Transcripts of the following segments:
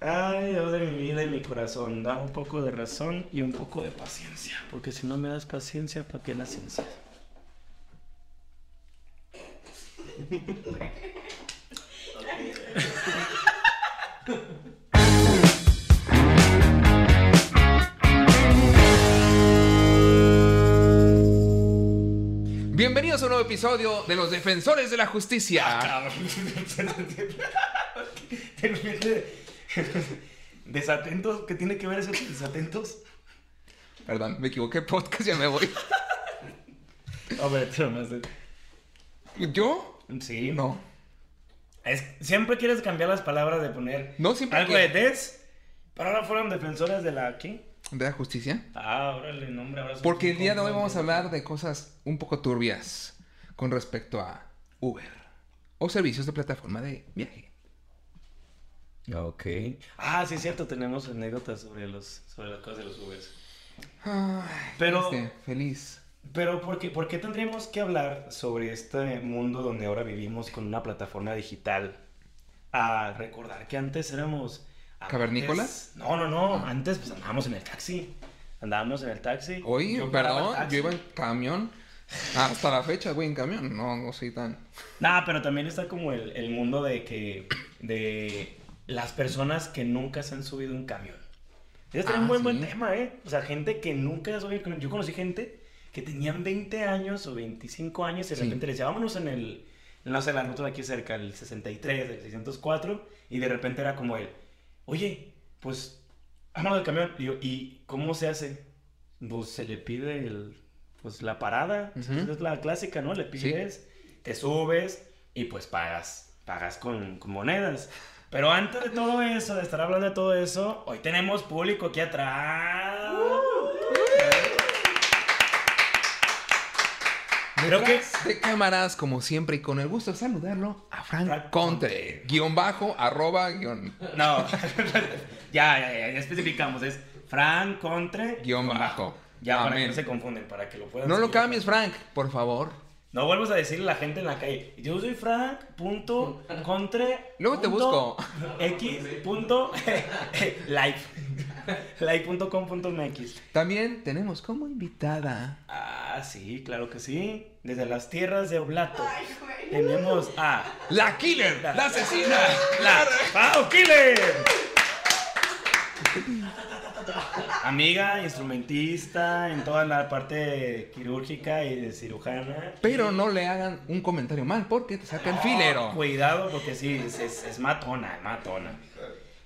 Ay, Dios de mi vida y mi corazón, da un poco de razón y un poco de paciencia. Porque si no me das paciencia, ¿para qué la ciencia? Bienvenidos a un nuevo episodio de Los Defensores de la Justicia. Ah, Desatentos, ¿qué tiene que ver eso con desatentos? Perdón, me equivoqué, podcast, ya me voy. A ver, tú más. ¿Yo? Sí. No. Es, siempre quieres cambiar las palabras de poner No, siempre algo quiero. de des, pero ahora fueron defensores de la ¿qué? ¿De la justicia? Ah, órale, nombre, ahora Porque el día de hoy vamos a hablar de cosas un poco turbias con respecto a Uber o servicios de plataforma de viaje. Ok. Ah, sí es cierto, tenemos anécdotas sobre los sobre las cosas de los Ubers. Pero- triste, feliz. Pero ¿por qué, por qué tendríamos que hablar sobre este mundo donde ahora vivimos con una plataforma digital? A recordar que antes éramos... amantes- ¿Cavernícolas? No, no, no. Antes pues andábamos en el taxi. Andábamos en el taxi. Hoy, Yo perdón, taxi. yo iba en camión. Hasta la fecha voy en camión. No, no soy tan. Nah, pero también está como el, el mundo de que... De las personas que nunca se han subido un camión. Ese es Ah, un buen, buen sí. tema, ¿eh? O sea, gente que nunca se ha subido un camión. Yo conocí gente que tenían 20 años o 25 años y de Sí. repente le decía, vámonos en el... No sé, la ruta de aquí cerca, el 63, el 604. Y de repente era como el... Oye, pues... Vámonos del camión. Y yo, ¿y cómo se hace? Pues se le pide el... Pues la parada. Ujú. Esa Es la clásica, ¿no? Le pides, te subes y pues pagas. Pagas con, con monedas. Pero antes de todo eso, de estar hablando de todo eso, hoy tenemos público aquí atrás. Creo que de cámaras, como siempre, y con el gusto de saludarlo a Frank, Frank Contre. Guión bajo, arroba, guion. No, ya, ya, ya, ya especificamos. Es Frank Contre. Guión bajo. Ya, para que no se confunden, para que lo puedan No lo cambies, Frank, por favor. No vuelvas a decirle a la gente en la calle. Yo soy Frank. Punto, contre. Luego te punto, busco. X. Punto. live. Live.com.mx. También tenemos como invitada. Ah, sí, claro que sí. Desde las tierras de Oblato. Tenemos a La killer, la asesina. la Pau Killer. Amiga, instrumentista en toda la parte quirúrgica y de cirujana. Pero no le hagan un comentario mal porque te sacan filero. Cuidado porque sí, es, es- es matona, es matona.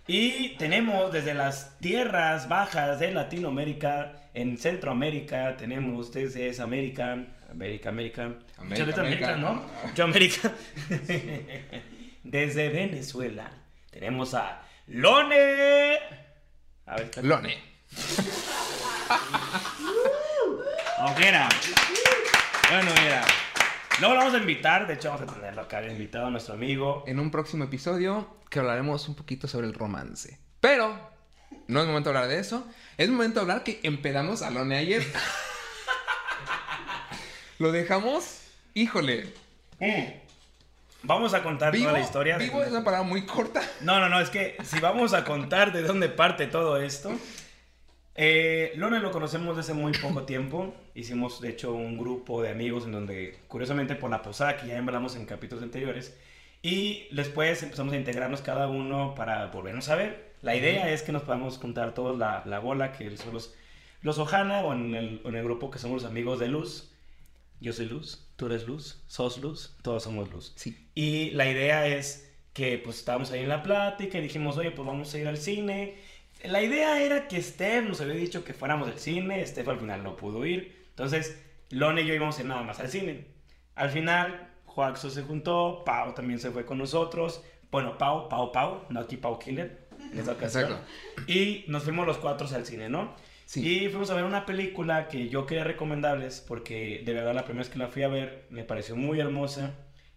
Y tenemos desde las tierras bajas de Latinoamérica, en Centroamérica, tenemos desde es América, América, América, América, América. ¿no? Mucho América. desde Venezuela tenemos a Lone. A ver, espera. Ojera. Bueno, mira. Luego lo vamos a invitar, de hecho vamos a tenerlo acá de invitado a nuestro amigo. En un próximo episodio que hablaremos un poquito sobre el romance. Pero no es momento de hablar de eso. Es momento de hablar que empedamos a Lone ayer. Lo dejamos, híjole. Mm. Vamos a contar Vivo, toda la historia. de- vivo es una palabra muy corta. No, no, no, es que si vamos a contar de dónde parte todo esto. Eh, Lone lo conocemos desde muy poco tiempo. Hicimos, de hecho, un grupo de amigos en donde, curiosamente, por la posada que ya hablamos en capítulos anteriores. Y después empezamos a integrarnos cada uno para volvernos a ver. La idea es que nos podamos juntar todos la, la bola, que son los, los Ojana, o en el, en el grupo que somos los amigos de Luz. Yo soy Luz, tú eres Luz, sos Luz, todos somos Luz. Sí. Y la idea es que pues estábamos ahí en la plática y dijimos, oye, pues vamos a ir al cine. La idea era que Steph nos había dicho que fuéramos al cine, Steph al final no pudo ir. Entonces, Lone y yo íbamos a ir nada más al cine. Al final, Joaxo se juntó, Pau también se fue con nosotros. Bueno, Pau, Pau, Pau, no aquí Pau Killer, en esa ocasión. Exacto. Y nos fuimos los cuatro al cine, ¿no? Sí. Y fuimos a ver una película que yo quería recomendarles porque de verdad la primera vez que la fui a ver me pareció muy hermosa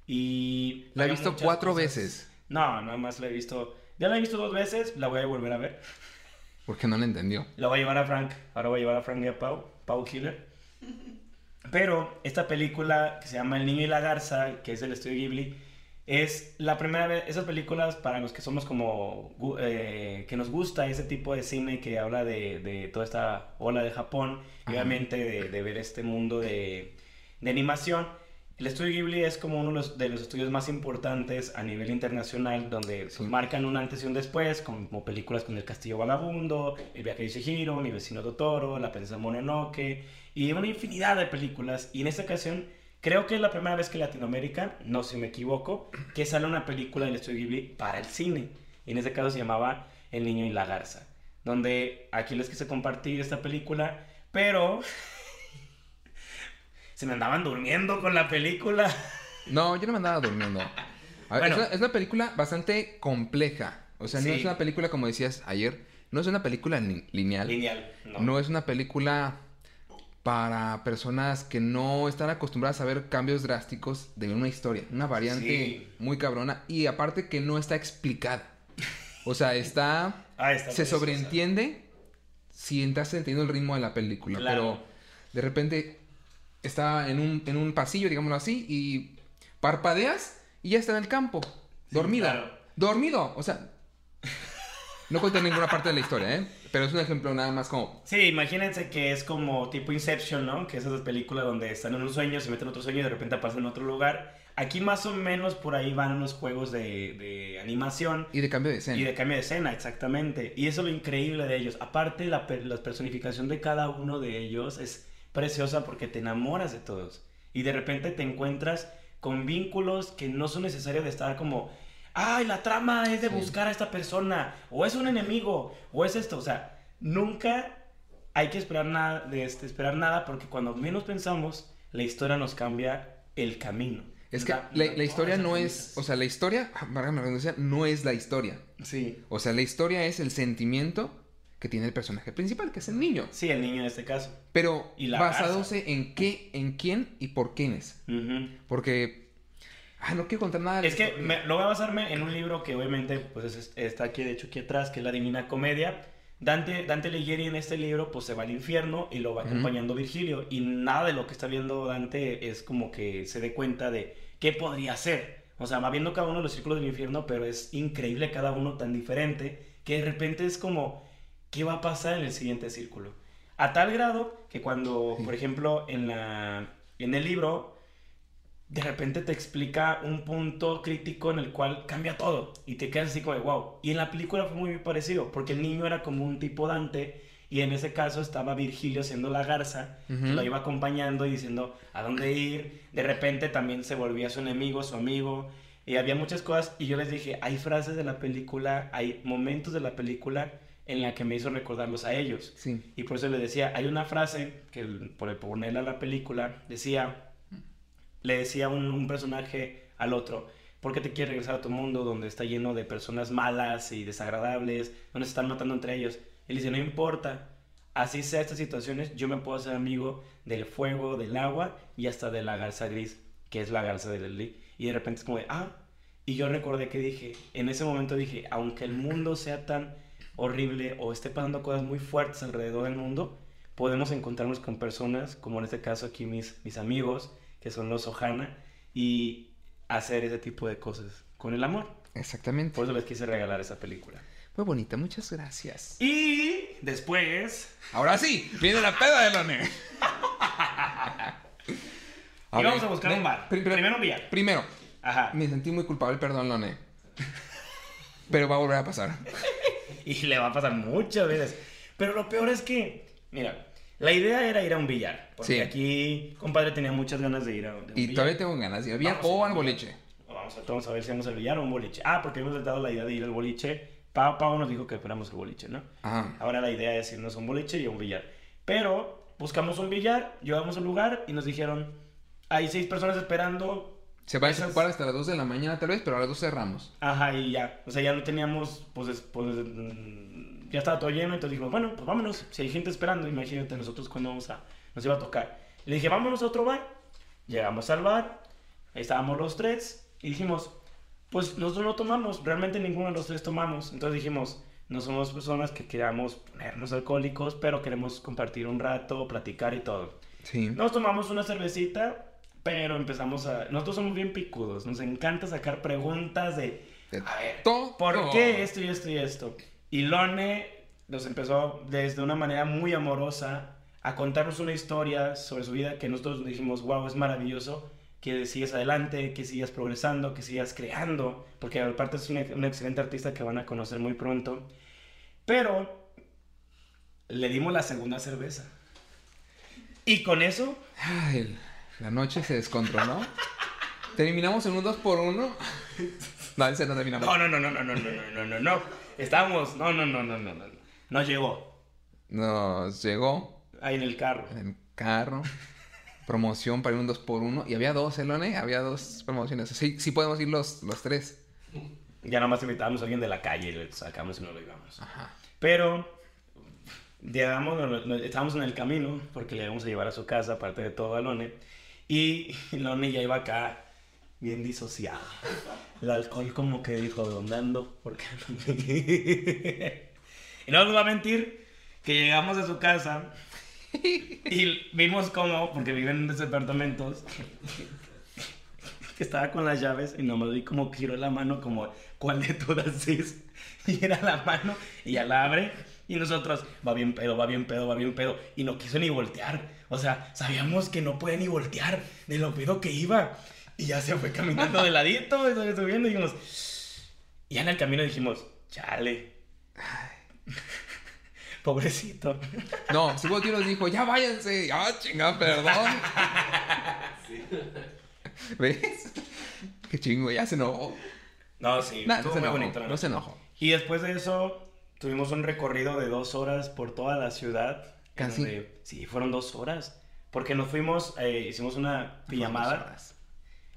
y... La he visto cuatro cosas- veces. No, nada más la he visto... Ya la he visto dos veces, la voy a volver a ver. Porque no le entendió. La voy a llevar a Frank, ahora voy a llevar a Frank y a Pau, Pau Killer. Pero esta película que se llama El niño y la garza, que es del estudio Ghibli, es la primera vez, esas películas para los que somos como eh, que, nos gusta ese tipo de cine que habla de, de toda esta ola de Japón y obviamente de, de ver este mundo de, de animación. El estudio Ghibli es como uno de los, de los estudios más importantes a nivel internacional, donde pues, Sí. marcan un antes y un después, como películas como El Castillo Vagabundo, El viaje de Chihiro, Mi vecino Totoro, La princesa Mononoke, y una infinidad de películas. Y en esta ocasión, creo que es la primera vez que Latinoamérica, no si me equivoco, que sale una película del estudio Ghibli para el cine. Y en este caso se llamaba El niño y la garza, donde aquí les quise compartir esta película, pero se me andaban durmiendo con la película. No, yo no me andaba durmiendo. A ver, Bueno. es, una, es una película bastante compleja. O sea, no es una película, como decías ayer, no es una película li- lineal. Lineal, no. No es una película para personas que no están acostumbradas a ver cambios drásticos de una historia. Una variante Sí. muy cabrona. Y aparte que no está explicada. O sea, está... Ah, está se preciosa. sobreentiende si estás entendiendo el ritmo de la película. Claro. Pero de repente está en un, en un pasillo, digámoslo así, y parpadeas y ya está en el campo. Dormido. claro. Dormido. O sea... No cuenta ninguna parte de la historia, ¿eh? Pero es un ejemplo nada más como... Sí, imagínense que es como tipo Inception, ¿no? Que es esas películas donde están en un sueño, se meten en otro sueño y de repente pasan en otro lugar. Aquí más o menos por ahí van los juegos de, de animación Y de cambio de escena. y de cambio de escena, exactamente. Y eso es lo increíble de ellos. Aparte, la, la personificación de cada uno de ellos es preciosa porque te enamoras de todos. Y de repente te encuentras con vínculos que no son necesarios de estar como, ay, la trama es de Sí. buscar a esta persona, o es un enemigo, o es esto. O sea, nunca hay que esperar nada de este, esperar nada porque cuando menos pensamos, la historia nos cambia el camino. Es que la, historia no es... O sea, la historia, ah, no es la historia. Sí. O sea, la historia es el sentimiento que tiene el personaje principal, que es el niño. Sí, el niño en este caso. Pero Y la basándose en qué, en quién y por quiénes. Ujú. Porque... Ah, no quiero contar nada. de Es que me- lo voy a basarme en un libro que obviamente pues es- está aquí, de hecho, aquí atrás, que es La Divina Comedia. Dante, Dante Alighieri en este libro pues se va al infierno y lo va acompañando Virgilio y nada de lo que está viendo Dante es como que se dé cuenta de qué podría ser. O sea, va viendo cada uno de los círculos del infierno, pero es increíble cada uno tan diferente que de repente es como, ¿qué va a pasar en el siguiente círculo? A tal grado que cuando, por ejemplo, en, la, en el libro de repente te explica un punto crítico en el cual cambia todo y te quedas así como de wow. Y en la película fue muy parecido, porque el niño era como un tipo Dante y en ese caso estaba Virgilio siendo la garza, que Ujú. lo iba acompañando y diciendo a dónde ir. De repente también se volvía su enemigo, su amigo. Y había muchas cosas y yo les dije, hay frases de la película, hay momentos de la película en la que me hizo recordarlos a ellos. Sí. Y por eso les decía, hay una frase que el- por ponerla a la película decía, le decía un, un personaje al otro, ¿por qué te quieres regresar a tu mundo donde está lleno de personas malas y desagradables, donde se están matando entre ellos? Él dice, no importa, así sea estas situaciones, yo me puedo hacer amigo del fuego, del agua y hasta de la garza gris, que es la garza de Lely. Y de repente es como de, ah, y yo recordé que dije, en ese momento dije, aunque el mundo sea tan horrible o esté pasando cosas muy fuertes alrededor del mundo, podemos encontrarnos con personas, como en este caso aquí mis, mis amigos, que son los Ohana, y hacer ese tipo de cosas con el amor. Exactamente. Por eso les quise regalar esa película. Muy bonita, muchas gracias. Y después, Ahora sí, viene la peda de Lone. y vamos a buscar un bar. pri- pri- Primero un. Primero, Ajá. me sentí muy culpable, perdón, Lone. Pero va a volver a pasar. Y le va a pasar muchas veces. Pero lo peor es que, mira, la idea era ir a un billar. Porque Sí. aquí, compadre, tenía muchas ganas de ir a, de un Y billar. todavía tengo ganas de ir al billar a o al boliche. Vamos a, vamos a ver si vamos al billar o a un boliche. Ah, porque hemos dado la idea de ir al boliche. Pau, Pau nos dijo que fuéramos al boliche, ¿no? Ajá. Ahora la idea es irnos a un boliche y a un billar. Pero buscamos un billar, llegamos al lugar y nos dijeron, hay seis personas esperando. Se va a Esas- hasta las 2 de la mañana tal vez, pero a las 2 cerramos. Ajá, y ya. O sea, ya no teníamos, pues, es- pues, mm, ya estaba todo lleno, entonces dijimos, bueno, pues vámonos. Si hay gente esperando, imagínate nosotros cuando vamos a, nos iba a tocar. Le dije, vámonos a otro bar. Llegamos al bar, ahí estábamos los tres y dijimos, pues nosotros no tomamos, realmente ninguno de los tres tomamos. Entonces dijimos, no somos personas que queramos ponernos alcohólicos, pero queremos compartir un rato, platicar y todo. Sí. Nos tomamos una cervecita, pero empezamos a... Nosotros somos bien picudos, nos encanta sacar preguntas de... De A ver, todo. ¿por qué esto y esto y esto? Y Lone nos empezó desde una manera muy amorosa a contarnos una historia sobre su vida que nosotros dijimos, wow, es maravilloso, que sigas adelante, que sigas progresando, que sigas creando, porque aparte es un, un excelente artista que van a conocer muy pronto. Pero le dimos la segunda cerveza. Y con eso, Ay, la noche se descontroló. Terminamos en un 2 por 1 No, ese no terminamos. no, no, no, no, no, no, no, no, no, no, no. Estábamos, no, no, no, no, no, no. Nos llegó Nos llegó ahí en el carro. en el carro. Promoción para ir un 2 por 1 Y había dos, ¿eh, Lone? Había dos promociones. Sí, sí podemos ir los, los tres. Ya nada más invitábamos a alguien de la calle y le sacamos y no lo íbamos. Ajá. Pero llegamos, no- no- estábamos en el camino porque le íbamos a llevar a su casa, aparte de todo a Lone. Y Lone ya iba acá bien disociado. El alcohol como que dijo, ¿dónde ando? ¿Por qué no? y no nos va a mentir que llegamos a su casa y vimos cómo, porque viven en departamentos, que estaba con las llaves y nomás vi como giró la mano como, ¿cuál de todas es? Y era la mano y ya la abre y nosotros, va bien pedo, va bien pedo, va bien pedo. Y no quiso ni voltear. O sea, sabíamos que no puede ni voltear de lo pedo que iba. Y ya se fue caminando de ladito, subiendo y dijimos... Ya en el camino dijimos, chale. Pobrecito. No, su tío nos dijo, ya váyanse. Ah, chinga, perdón. ¿Ves? Qué chingo, ya se enojó. No, sí, Nah, no estuvo se muy enojó. bonito. la No se enojó. Y después de eso, tuvimos un recorrido de dos horas por toda la ciudad. Casi. donde- sí, fueron dos horas. Porque nos fuimos, eh, hicimos una Dos pijamada.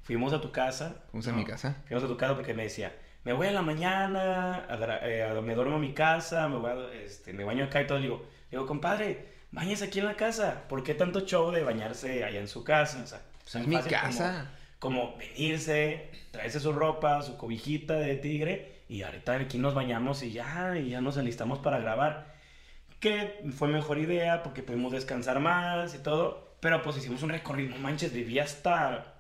Fuimos a tu casa. Fuimos a mi casa. Fuimos a tu casa porque me decía, me voy a la mañana, a eh, a- me duermo en mi casa, me, voy a- este, me baño acá y todo. Le digo, digo, compadre, bañes aquí en la casa. ¿Por qué tanto show de bañarse allá en su casa? O sea, Es tan mi fácil como- casa. como venirse, traerse su ropa, su cobijita de tigre y ahorita aquí nos bañamos y ya, y ya nos enlistamos para grabar. Que fue mejor idea porque pudimos descansar más y todo, pero pues hicimos un recorrido, no manches, vivía hasta,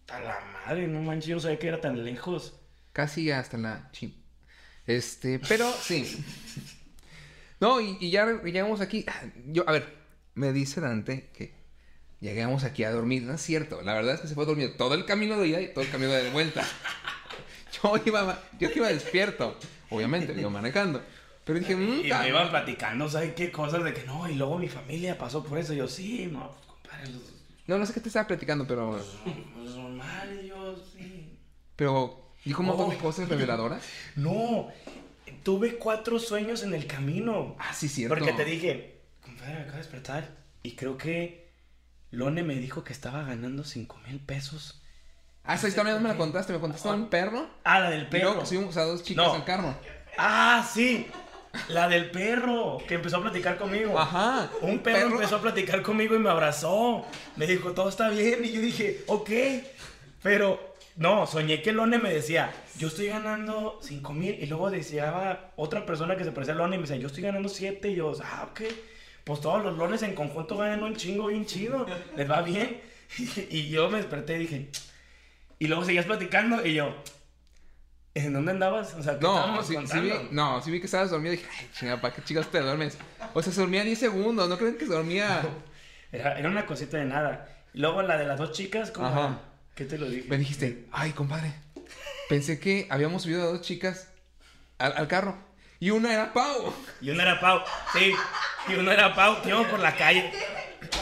hasta la madre, no manches, yo no sabía que era tan lejos. Casi hasta la. Este, pero sí. No, y, ya llegamos aquí. Yo, a ver, me dice Dante que llegamos aquí a dormir. No es cierto. La verdad es que se fue dormido todo el camino de ida y todo el camino de vuelta. Yo iba, yo iba despierto. Obviamente, iba manejando. Pero dije, mmm, Y me iban platicando, ¿sabes qué cosas? De que no, y luego mi familia pasó por eso. Y yo, sí, no, pues compadre, los- no, no sé qué te estaba platicando, pero. pues normal, y yo, sí. Pero dijo un montón de cosas reveladoras. No, tuve cuatro sueños en el camino. Ah, sí, cierto. Porque te dije, compadre, me acabo de despertar. Y creo que Lone me dijo que estaba ganando 5 mil pesos. Ah, esa historia no me la contaste. Me contaste un perro. Ah, la del Y luego perro. subimos a dos chicas No. al carro. Ah, sí. La del perro, que empezó a platicar conmigo. Ajá. Un perro, empezó a platicar conmigo y me abrazó. Me dijo, todo está bien. Y yo dije, ok. Pero, no, soñé que Lone me decía, yo estoy ganando 5 mil. Y luego decía otra persona que se parecía a Lone y me decía, yo estoy ganando 7. Y yo, ah, ok. Pues todos los lones en conjunto ganan un chingo bien chido. Les va bien. Y yo me desperté y dije, y luego seguías platicando. Y yo, ¿en dónde andabas? O sea, ¿qué No, sí, sí vi, no, sí vi que estabas dormido y dije, ay, chingada, ¿para qué chicas te duermes? O sea, se dormía 10 segundos, ¿no creen que se dormía? Era, era una cosita de nada. Luego la de las dos chicas, ¿cómo? Ajá. ¿Qué te lo dije? Me dijiste, ay, compadre, pensé que habíamos subido a dos chicas al, al carro y una era Pau. Y uno era Pau, sí. Y uno era Pau, íbamos por la calle.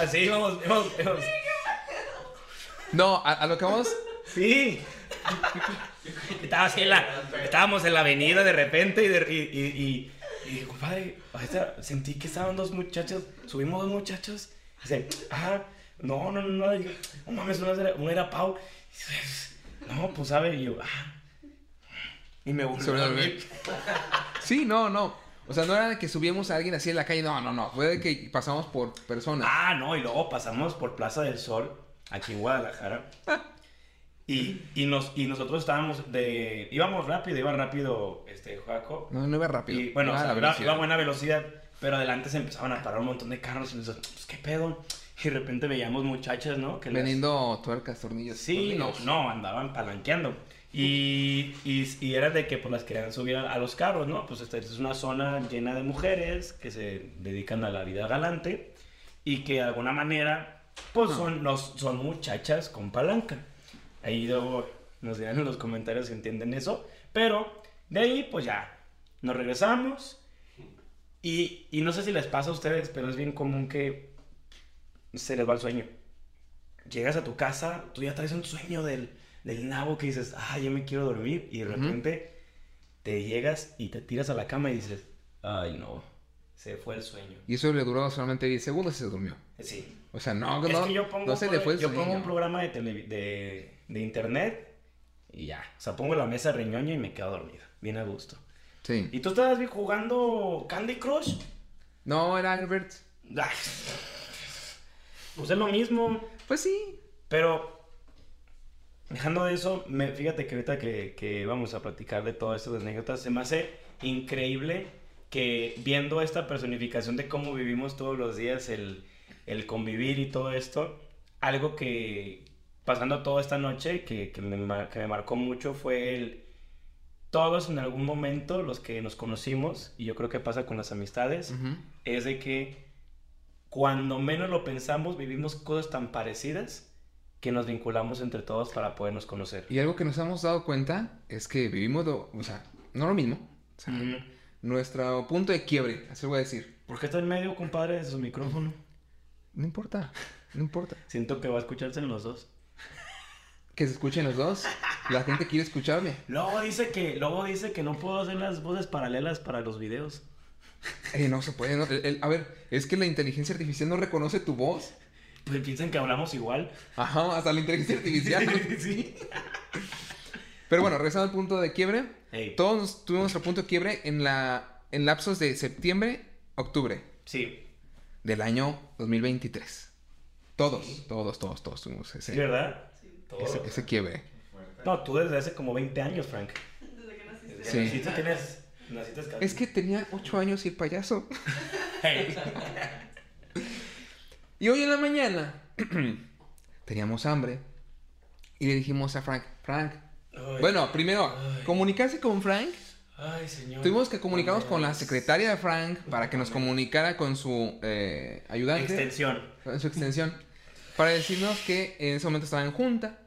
Así íbamos, íbamos, íbamos. No, a, a lo que vamos, Sí. Estaba así en la, estábamos en la avenida de repente y, de, y, y, y, y dije, compadre, sentí que estaban dos muchachos, subimos dos muchachos. Dice, ah, no, no, no, no, y no mames, uno era, uno era Pau. Y dice, no, pues sabe, y yo, ah. Y me Sobre a dormir. sí, no, no. O sea, no era de que subíamos a alguien así en la calle, no, no, no. Fue de que pasamos por personas. Ah, no, y luego pasamos por Plaza del Sol, aquí en Guadalajara. Y, y, nos, y nosotros estábamos de... Íbamos rápido, iba rápido este Joaco. No, no iba rápido. Y bueno, Iba o a sea, la iba, velocidad. iba a buena velocidad, pero adelante se empezaban a parar un montón de carros y nosotros, pues, ¿qué pedo? Y de repente veíamos muchachas, ¿no? Que las- Vendiendo tuercas, tornillos. Sí, no, no, andaban palanqueando. Y, y, y era de que pues las querían subir a, a los carros, ¿no? Pues esta es una zona llena de mujeres que se dedican a la vida galante y que de alguna manera pues son, los, son muchachas con palanca. Ahí luego nos dirán en los comentarios si entienden eso. Pero de ahí pues ya nos regresamos y, y no sé si les pasa a ustedes, pero es bien común que se les va el sueño. Llegas a tu casa, tú ya traes un sueño del, del nabo que dices, ah, yo me quiero dormir. Y de repente te llegas y te tiras a la cama y dices, ay no, se fue el sueño. Y eso le duró solamente 10 segundos y se durmió. Sí. O sea, no, es no, que yo pongo, no se le fue el yo pongo sueño. un programa de, tele- de, de internet y ya. O sea, pongo la mesa riñoña y me quedo dormido. Bien a gusto. Sí. ¿Y tú estabas jugando Candy Crush? No, era Albert. Ay, Pues es lo mismo. Pues sí. Pero, dejando de eso, me, fíjate que ahorita que, que vamos a platicar de todas estas anécdotas, se me hace increíble que viendo esta personificación de cómo vivimos todos los días, el, el convivir y todo esto, algo que pasando toda esta noche que, que, me, que me marcó mucho fue el... Todos en algún momento, los que nos conocimos, y yo creo que pasa con las amistades, es de que cuando menos lo pensamos, vivimos cosas tan parecidas que nos vinculamos entre todos para podernos conocer. Y algo que nos hemos dado cuenta es que vivimos, lo- o sea, no lo mismo. O sea, nuestro punto de quiebre, así voy a decir. ¿Por qué está en medio, compadre, de su micrófono? No importa, no importa. Siento que va a escucharse en los dos. Que se escuchen los dos. La gente quiere escucharme. Luego dice que, luego dice que no puedo hacer las voces paralelas para los videos. Eh, no se puede. no, el- el- a ver, es que la inteligencia artificial no reconoce tu voz. Pues piensan que hablamos igual. Ajá, hasta la inteligencia artificial. sí. Pero bueno, regresando al punto de quiebre. Todos tuvimos nuestro punto de quiebre en la en lapsos de septiembre, octubre sí, del año 2023. Todos, todos, todos, todos tuvimos sí, ese, ¿verdad? Ese, ese quiebre. No, tú desde hace como 20 años, Frank. Desde que naciste. Sí. Naciste, tienes... Naciste Es que tenía ocho años y el payaso. Hey. Y hoy en la mañana teníamos hambre y le dijimos a Frank, Frank, Ay, bueno, primero, Ay. comunicarse con Frank. Ay, señor. Tuvimos que comunicarnos con la secretaria de Frank para que nos comunicara con su eh, ayudante, Extensión. con su extensión, para decirnos que en ese momento estaba en junta.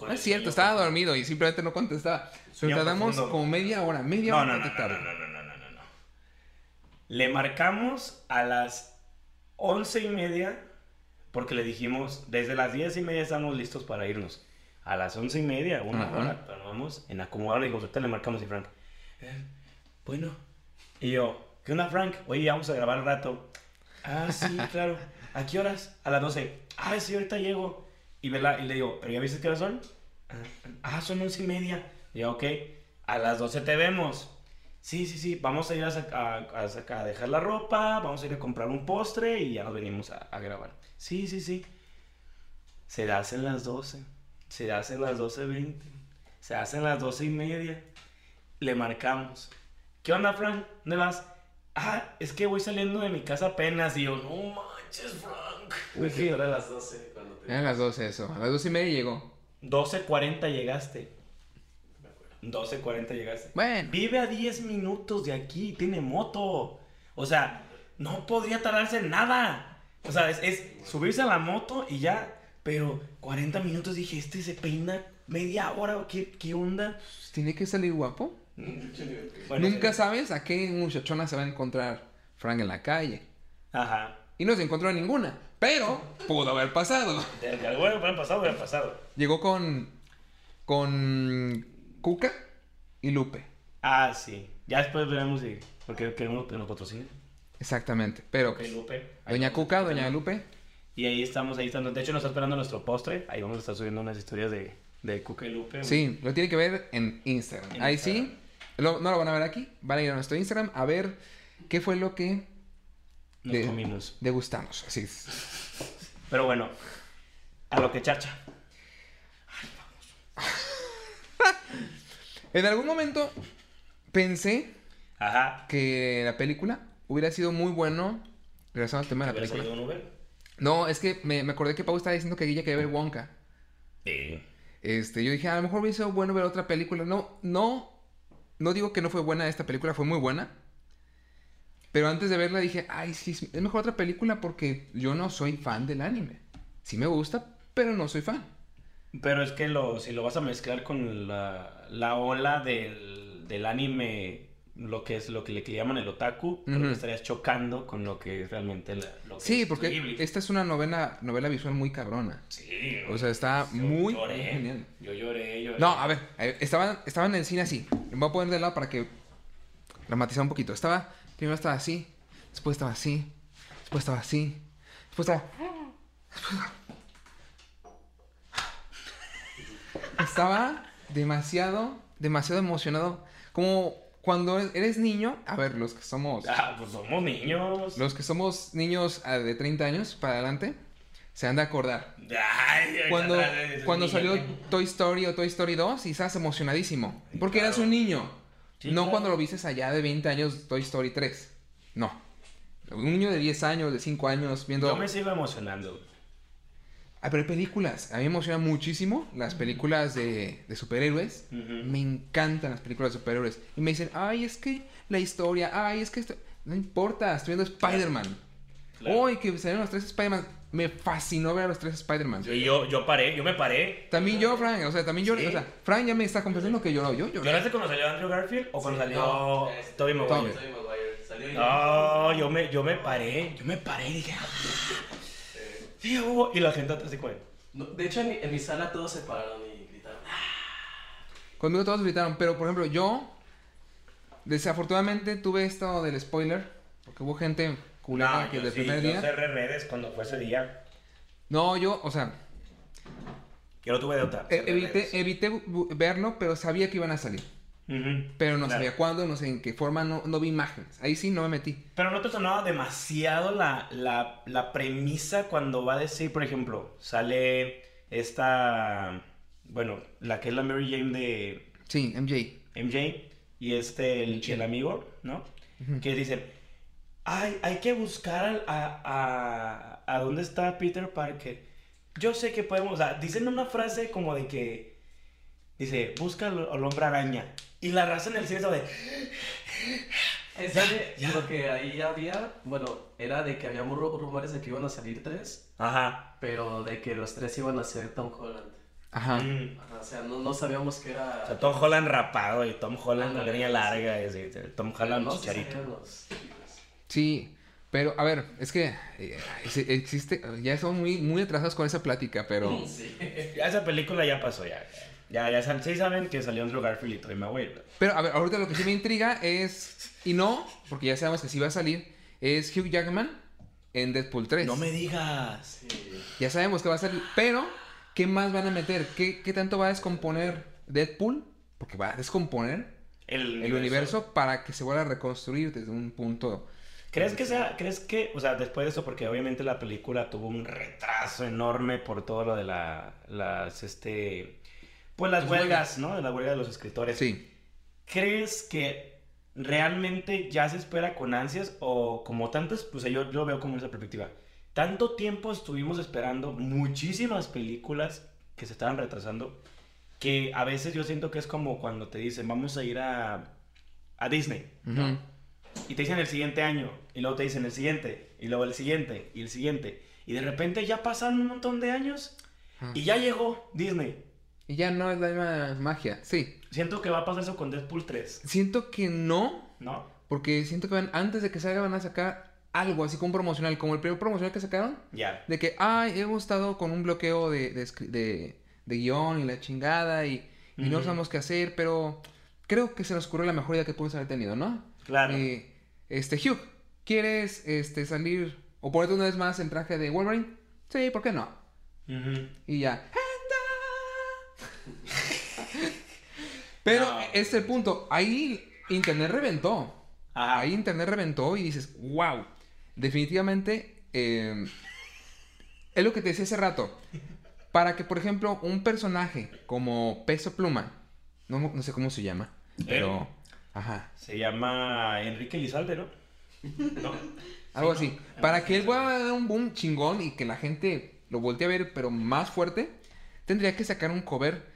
No el es cierto, estaba dormido y simplemente no contestaba. Pero tardamos como media hora, media No, hora no, no, no, no, no, no, no. Le marcamos a las once y media porque le dijimos, desde las diez y media estamos listos para irnos. A las once y media, una Ajá. hora, vamos en acomodar, le dijimos, ahorita le marcamos y Frank, "Eh, bueno. Y yo, ¿qué onda, Frank? Oye, vamos a grabar al rato. Ah, sí, claro. ¿A qué horas? A las 12. Ah, sí, ahorita llego. Y, y le digo, ¿pero ya viste qué horas son? Ah, son once y media. Y ok, a las 12 te vemos. Sí, sí, sí, vamos a ir a, a- a a dejar la ropa, vamos a ir a comprar un postre y ya nos venimos a, grabar. Sí, sí, sí. Se hacen las 12, se hacen las 12.20, se hacen las 12 y media. Le marcamos. ¿Qué onda, Frank? ¿Dónde vas? Ah, es que voy saliendo de mi casa apenas. Y yo, no manches, Frank. Uy, sí, era las 12 cuando te... Eran las 12 eso. A las 12 y media llegó. 12.40 llegaste. 12.40 llegaste. Bueno. Vive a 10 minutos de aquí, tiene moto. O sea, no podría tardarse en nada. O sea, es, es subirse a la moto y ya. Pero 40 minutos dije, este se peina media hora, ¿o ¿qué, qué onda? Tiene que salir guapo. Bueno, Nunca sí. sabes a qué muchachona se va a encontrar Frank en la calle. Ajá. Y no se encontró ninguna. Pero pudo haber pasado. De, de algo hubiera pasado, hubiera pasado. Llegó con. con. Cuca y Lupe. Ah, sí. Ya después veremos si. Porque queremos que nos patrocine. Exactamente. Pero. Ok, Lupe. Ahí Doña. Cuca, Doña Lupe. Y ahí estamos, ahí estamos. De hecho, nos está esperando nuestro postre. Ahí vamos a estar subiendo unas historias de, de Cuca y Lupe. Sí, lo tiene que ver en Instagram. En Ahí Instagram. sí. lo- no lo van a ver aquí. Van a ir a nuestro Instagram a ver qué fue lo que Nos de- comimos. degustamos. Así es. Pero bueno, a lo que chacha. En algún momento pensé Ajá. que la película hubiera sido muy bueno. Regresando al tema de la ¿Hubiera película. salido un Uber? No, es que me, me acordé que Pau estaba diciendo que ella quería ver Wonka. Este, yo dije, a lo mejor hubiese sido bueno ver otra película. No, no, no digo que no fue buena esta película, fue muy buena. Pero antes de verla dije, ay, sí, es mejor otra película porque yo no soy fan del anime. Sí me gusta, pero no soy fan. Pero es que lo, si lo vas a mezclar con la, la ola del, del anime, lo que es lo que le que llaman el otaku, creo que estarías chocando con lo que es realmente la- lo que Sí, es porque esta es una novela, novela visual muy cabrona. Sí. O sea, está yo muy, lloré, muy genial. Yo lloré, lloré. No, a ver, eh, estaba, estaba en el cine así. Me voy a poner de lado para que dramatizar un poquito. Estaba, primero estaba así, después estaba así, después estaba así, después estaba... Estaba demasiado, demasiado emocionado. Como cuando eres niño, a ver, los que somos... Ah, pues somos niños. Los que somos niños ah, de 30 años para adelante, se han de acordar. Ay, Cuando, cuando salió Toy Story o Toy Story 2 y estabas emocionadísimo. Porque eras un niño. Sí, no claro. cuando lo viste allá de 20 años Toy Story 3. No. Un niño de 10 años, de 5 años viendo... Yo me sigo emocionando. Ah, pero hay películas. A mí me emocionan muchísimo las películas de, de superhéroes. Me encantan las películas de superhéroes. Y me dicen, ay, es que la historia, ay, es que esto... No importa, estoy viendo Spider-Man. Claro. Hoy que salieron los tres Spider-Man. Me fascinó ver a los tres Spider-Man. Yo, yo, yo paré, yo me paré. También yo, Frank, o sea, también yo, Sí. o sea, Frank ya me está confesando que lloró, yo lloré. ¿Lloraste cuando salió Andrew Garfield o cuando Sí, salió no, este, Tobey Maguire? Tobey. Maguire. Salió y- No, yo me, yo me paré, yo me paré y dije, "Ah". sí, hubo", y la gente así como, No, de hecho, en mi, en mi sala todos se pararon y gritaron. Conmigo todos gritaron, pero por ejemplo, yo desafortunadamente tuve esto del spoiler, porque hubo gente culera no, que yo del sí, primer yo día. cerré redes cuando fue ese día. No, yo, o sea, Yo lo tuve de otra. e- evité, evité verlo, pero sabía que iban a salir. Pero no claro. sabía cuándo, no sé en qué forma, no, no vi imágenes. Ahí sí no me metí. Pero no te sonaba demasiado la, la, la premisa cuando va a decir, por ejemplo, sale esta, bueno, la que es la Mary Jane de Sí, MJ. MJ y este, el, el amigo, ¿no? Que dicen, ay, hay que buscar a, a, a dónde está Peter Parker. Yo sé que podemos, o sea, dicen una frase como de que, dice, busca al, al hombre araña. Y la raza en el cine de, Es Ya, ya. lo que ahí había, bueno, era de que había ru- rumores de que iban a salir tres, ajá. pero de que los tres iban a ser Tom Holland. Ajá. Mm. Ajá, o sea, no, no sabíamos que era. O sea, Tom Holland rapado y Tom Holland con Ándale, greña sí. larga. y Tom Holland chicharito. los. Sí, pero a ver, es que eh, ex- existe, ya estamos muy, muy atrasados con esa plática, pero... Sí. Ya esa película ya pasó, ya. Ya, ya, sal- sí saben que salió Andrew Garfield y Tobey Maguire. Pero a ver, ahorita lo que sí me intriga es, y no, porque ya sabemos que sí va a salir, es Hugh Jackman en Deadpool 3. No me digas. Sí. Ya sabemos que va a salir, pero ¿qué más van a meter? ¿Qué, qué tanto va a descomponer Deadpool? Porque va a descomponer El, el universo para que se vuelva a reconstruir desde un punto... ¿Crees que sea, crees que, o sea, después de eso, porque obviamente la película tuvo un retraso enorme por todo lo de la, las, este, pues las huelgas, ¿no? De la huelga de los escritores. Sí. ¿Crees que realmente ya se espera con ansias o como tantas, pues yo lo veo como esa perspectiva, tanto tiempo estuvimos esperando muchísimas películas que se estaban retrasando que a veces yo siento que es como cuando te dicen vamos a ir a, a Disney Ujú. Y te dicen el siguiente año y luego te dicen el siguiente y luego el siguiente y el siguiente y de repente ya pasan un montón de años Ajá. y ya llegó Disney. Y ya no es la misma magia. Sí. Siento que va a pasar eso con Deadpool 3, Siento que no, ¿no? porque siento que van, antes de que salga van a sacar algo así como un promocional, como el primer promocional que sacaron. Ya. De que, ay, hemos estado con un bloqueo de, de, de- de guion y la chingada y, y no sabemos qué hacer, pero creo que se nos ocurrió la mejor idea que pudimos haber tenido, ¿no? Claro. Eh, este, Hugh, ¿quieres este, salir o ponerte una vez más el traje de Wolverine? Sí, ¿por qué no? Y ya. Pero No. es el punto. Ahí Internet reventó. Ajá. Ahí Internet reventó y dices, wow. Definitivamente. eh, es lo que te decía hace rato. Para que, por ejemplo, un personaje como Peso Pluma. No, no sé cómo se llama. Pero. Ajá. Se llama Enrique Lizalde, ¿no? ¿No? Algo así. Para que él pueda dar un boom chingón y que la gente lo voltee a ver, pero más fuerte, tendría que sacar un cover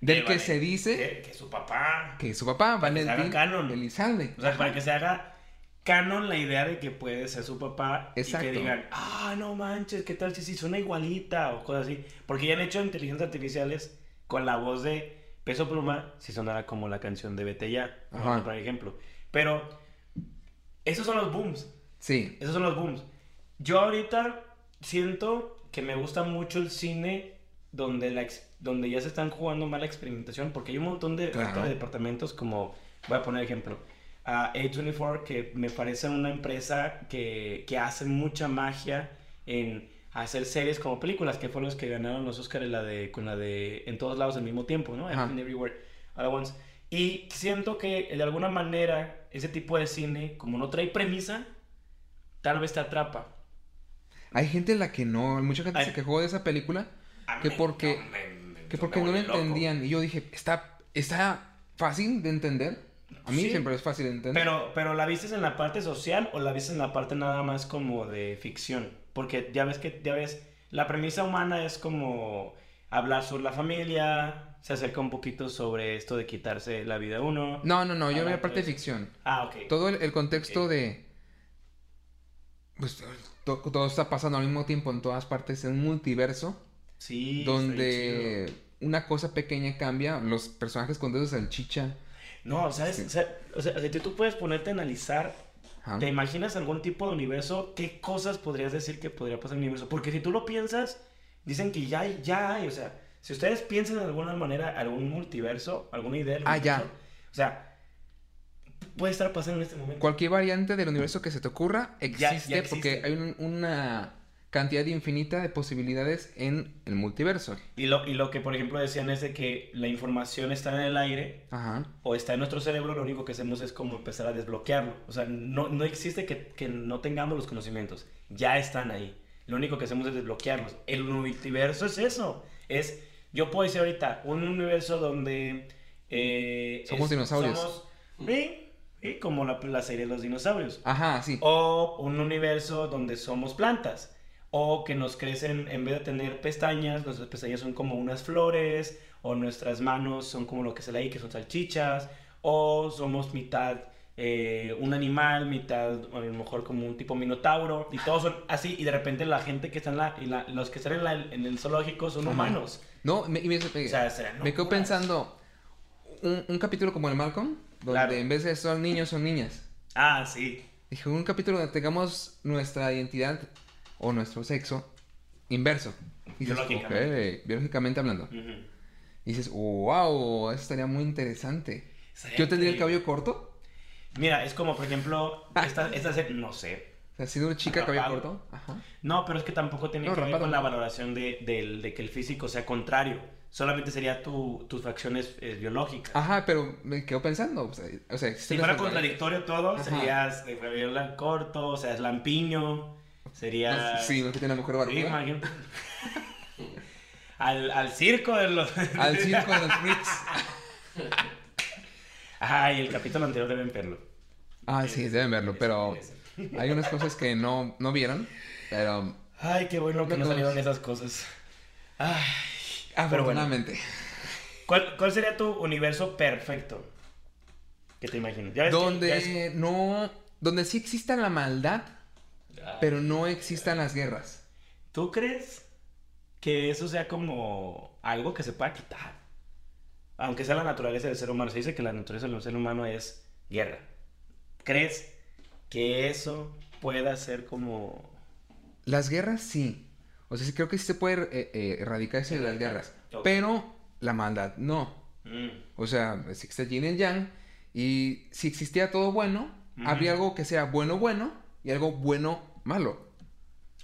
del que vale, se dice Que, que su papá. que su papá, Valentín canon. Elizalde. O sea, para que se haga canon la idea de que puede ser su papá. Exacto. Y que digan, ah, no manches, ¿qué tal si sí suena igualita? O cosas así. Porque ya han hecho inteligencias artificiales con la voz de Peso Pluma, si sonara como la canción de Vete Ya, por ejemplo. Pero esos son los booms. Sí. Esos son los booms. Yo ahorita siento que me gusta mucho el cine donde, la ex- donde ya se están jugando más la experimentación, porque hay un montón de, Claro. ahorita de departamentos como, voy a poner ejemplo, a A24, que me parece una empresa que, que hace mucha magia en hacer series como películas, que fueron los que ganaron los Oscars la de, con la de En todos lados al mismo tiempo, ¿no? Everything Everywhere All at Once. Y siento que de alguna manera ese tipo de cine, como no trae premisa, tal vez te atrapa. Hay gente en la que no, hay mucha gente Ay. se quejó de esa película A Que porque- no me- me- que porque no loco. entendían y yo dije, está está fácil de entender. A mí Sí. siempre es fácil de entender. Pero, pero ¿la viste en la parte social o la viste en la parte nada más como de ficción? Porque ya ves que, ya ves, la premisa humana es como hablar sobre la familia, se acerca un poquito sobre esto de quitarse la vida a uno. No, no, no, yo veo parte de ficción. Ah, ok. Todo el, el contexto de. Pues to- todo está pasando al mismo tiempo en todas partes, en un multiverso, Sí. donde una cosa pequeña cambia, los personajes con dedos de salchicha. No, ¿sabes? Sí. O sea, o sea, si tú puedes ponerte a analizar ajá. ¿Te imaginas algún tipo de universo? ¿Qué cosas podrías decir que podría pasar en el universo? Porque si tú lo piensas, dicen que ya hay, ya hay, o sea, si ustedes piensan de alguna manera algún multiverso, alguna idea del Ah, ya. o sea, puede estar pasando en este momento. Cualquier variante del universo que se te ocurra Ya- existe, ya existe. porque hay un- una cantidad infinita de posibilidades en el multiverso. Y lo, y lo que, por ejemplo, decían es de que la información está en el aire Ajá. o está en nuestro cerebro, lo único que hacemos es como empezar a desbloquearlo. O sea, no, no existe que, que no tengamos los conocimientos, ya están ahí. Lo único que hacemos es desbloquearlos. El multiverso es eso. Es, yo puedo decir ahorita, un universo donde... eh, Somos dinosaurios. somos- sí, sí, como la, la serie de los dinosaurios. Ajá, sí. O un universo donde somos plantas. O que nos crecen, en vez de tener pestañas, nuestras pestañas son como unas flores. O nuestras manos son como lo que se ahí, que son salchichas. O somos mitad eh, un animal, mitad a lo mejor como un tipo minotauro. Y todos son así. Y de repente la gente que está en la... Y la- los que están en, la- en el zoológico son Ajá. humanos. No, me, y me, O sea, me quedo pensando, un, un capítulo como el Malcolm, donde Claro. en vez de son niños, son niñas. Ah, sí. Dije, un capítulo donde tengamos nuestra identidad o nuestro sexo inverso. Y dices, Biológicamente. Biológicamente hablando. Y dices, wow, eso estaría muy interesante. Estaría ¿Yo tendría el cabello corto? Mira, es como, por ejemplo, Ah. esta, esta serie- no sé. O sea, siendo una chica cabello corto. Ajá. No, pero es que tampoco tiene No, que ver con la valoración de, de que el físico sea contrario. Solamente sería tu, tus facciones eh, biológicas. Ajá, pero me quedo pensando. O sea, o sea si fuera contradictorio todo, Ajá. serías de cabello corto, o sea, es lampiño, sería... Sí, no que tiene una mujer Sí, barbuda. imagínate. al, al circo de los... Al circo de los freaks. Ay, el capítulo anterior deben verlo. Ah, sí, deben verlo, pero hay unas cosas que no, no vieron. Pero Ay, qué bueno que no No, salieron esas cosas. Ay, pero bueno. ¿Cuál, ¿Cuál sería tu universo perfecto? ¿Qué te imaginas? ¿Ya ves que- ya Donde no. Donde sí exista la maldad, pero no existan las guerras. ¿Tú crees que eso sea como algo que se pueda quitar? Aunque sea la naturaleza del ser humano. Se dice que la naturaleza del ser humano es guerra. ¿Crees que eso pueda ser como... Las guerras sí. O sea, sí creo que sí se puede eh, eh, erradicarse de las guerras. Pero la maldad no. Mm, O sea, si existe yin y yang. Y si existía todo bueno, Ujú. habría algo que sea bueno, bueno y algo bueno, malo.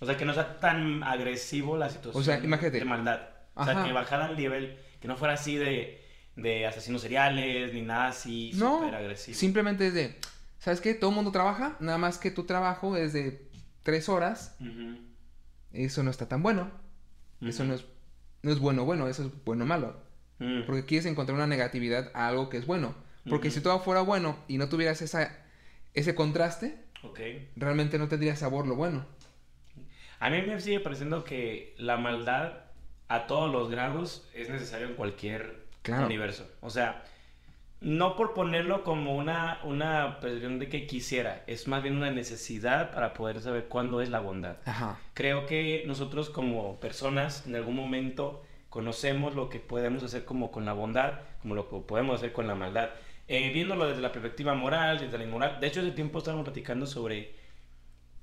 O sea, que no sea tan agresivo la situación O sea, imagínate. de maldad. O sea, Ajá. que bajara el nivel, que no fuera así de, de asesinos seriales, ni nada así No, súper agresivo. simplemente es de, ¿sabes qué? Todo el mundo trabaja, nada más que tu trabajo es de tres horas. Eso no está tan bueno. Eso no es, no es bueno, bueno, eso es bueno, malo. Mm. Porque quieres encontrar una negatividad a algo que es bueno. Porque si todo fuera bueno y no tuvieras esa, ese contraste, Ok. realmente no tendría sabor lo bueno. A mí me sigue pareciendo que la maldad a todos los grados es necesario en cualquier Claro. universo. O sea, no por ponerlo como una, una presión de que quisiera, es más bien una necesidad para poder saber cuándo es la bondad. Ajá. Creo que nosotros como personas en algún momento conocemos lo que podemos hacer como con la bondad, como lo que podemos hacer con la maldad. Eh, viéndolo desde la perspectiva moral, desde la inmoral. De hecho, hace tiempo estábamos platicando sobre...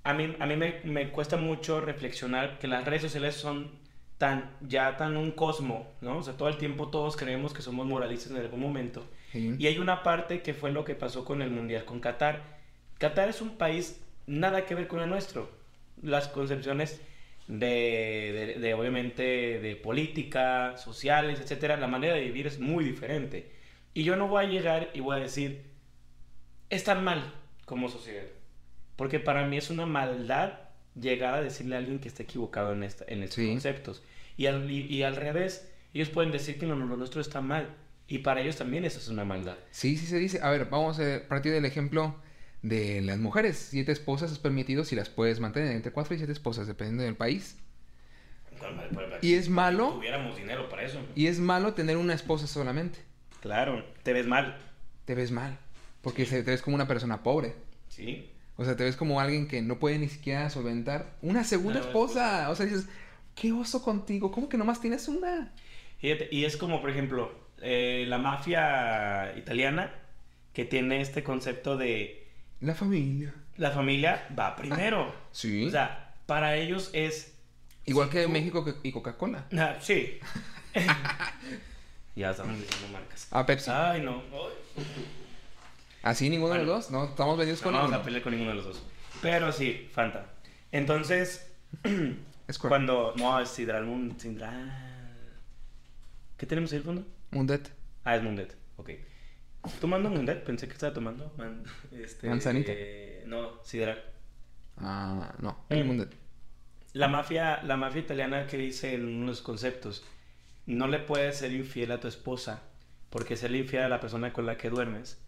A mí, a mí me, me cuesta mucho reflexionar que las redes sociales son tan, ya tan un cosmo, ¿no? O sea, todo el tiempo todos creemos que somos moralistas en algún momento. Sí. Y hay una parte que fue lo que pasó con el Mundial con Qatar. Qatar es un país nada que ver con el nuestro. Las concepciones de, de- de, obviamente, de política, sociales, etcétera, la manera de vivir es muy diferente. Y yo no voy a llegar y voy a decir, están mal como sociedad. Porque para mí es una maldad llegar a decirle a alguien que está equivocado en, esta, en estos Sí. conceptos. Y al, y, y al revés, ellos pueden decir que lo, lo nuestro está mal. Y para ellos también eso es una maldad. Sí, sí se dice. A ver, vamos a partir del ejemplo de las mujeres. Siete esposas es permitido si las puedes mantener entre cuatro y siete esposas, dependiendo del país. Y es malo, tuviéramos dinero para eso. y es malo tener una esposa solamente. Claro, te ves mal. Te ves mal. Porque te ves como una persona pobre. Sí. O sea, te ves como alguien que no puede ni siquiera solventar una segunda esposa. O sea, dices, qué oso contigo. ¿Cómo que nomás tienes una? Fíjate, y es como, por ejemplo, eh, la mafia italiana que tiene este concepto de La familia. la familia va primero. Sí. O sea, para ellos es... Igual si que tú- México y Coca-Cola. Ah, sí. ya estamos diciendo marcas. Ah, Pepsi. Ay, no. Ay. Así ninguno de los dos. No, estamos vendidos No con vamos uno. a pelear con ninguno de los dos. Pero sí, Fanta. Entonces, Es cuando... No, es Sidral Mun- Sidral. ¿Qué tenemos ahí al fondo? Mundet. Ah, es Mundet. Ok. ¿Tomando Mundet? Pensé que estaba tomando. man- este, Manzanita. eh, no, Sidral. Ah, no. Mm. El Mundet. La mafia, la mafia italiana que dice en unos conceptos, no le puedes ser infiel a tu esposa, porque serle infiel a la persona con la que duermes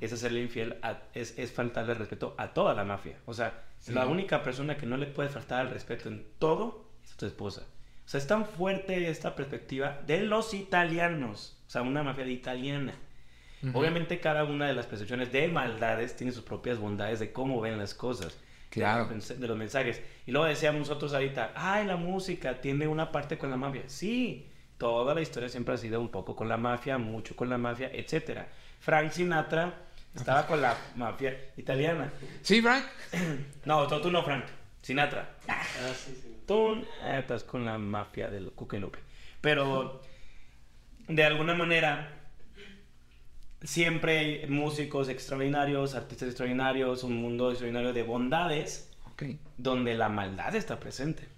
es hacerle infiel, a- es, es faltarle respeto a toda la mafia. O sea, Sí. la única persona que no le puede faltar al respeto en todo es tu esposa. O sea, es tan fuerte esta perspectiva de los italianos. O sea, una mafia de italiana. Obviamente cada una de las percepciones de maldades tiene sus propias bondades de cómo ven las cosas. Claro. De, los- de los mensajes. Y luego decíamos nosotros ahorita, ay, la música tiene una parte con la mafia. Sí, toda la historia siempre ha sido un poco con la mafia, mucho con la mafia, etcétera. Frank Sinatra estaba con la mafia italiana. Sí, Frank. No, tú, tú no, Frank. Sinatra. Ah, sí, sí. Tú eh, estás con la mafia del Cuca y Lupe. Pero de alguna manera siempre hay músicos extraordinarios, artistas extraordinarios, un mundo extraordinario de bondades donde la maldad está presente.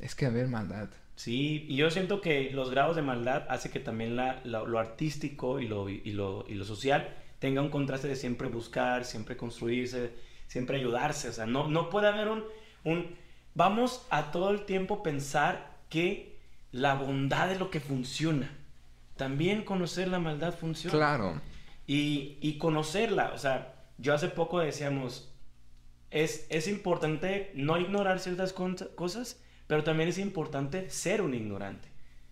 Es que a ver, maldad. Sí, y yo siento que los grados de maldad hace que también la- la- lo artístico y lo, y, lo, y lo social tenga un contraste de siempre buscar, siempre construirse, siempre ayudarse. O sea, no, no puede haber un, un... Vamos a todo el tiempo pensar que la bondad es lo que funciona. También conocer la maldad funciona. Claro. Y, y conocerla, o sea, yo hace poco decíamos, es, es importante no ignorar ciertas cosas, pero también es importante ser un ignorante.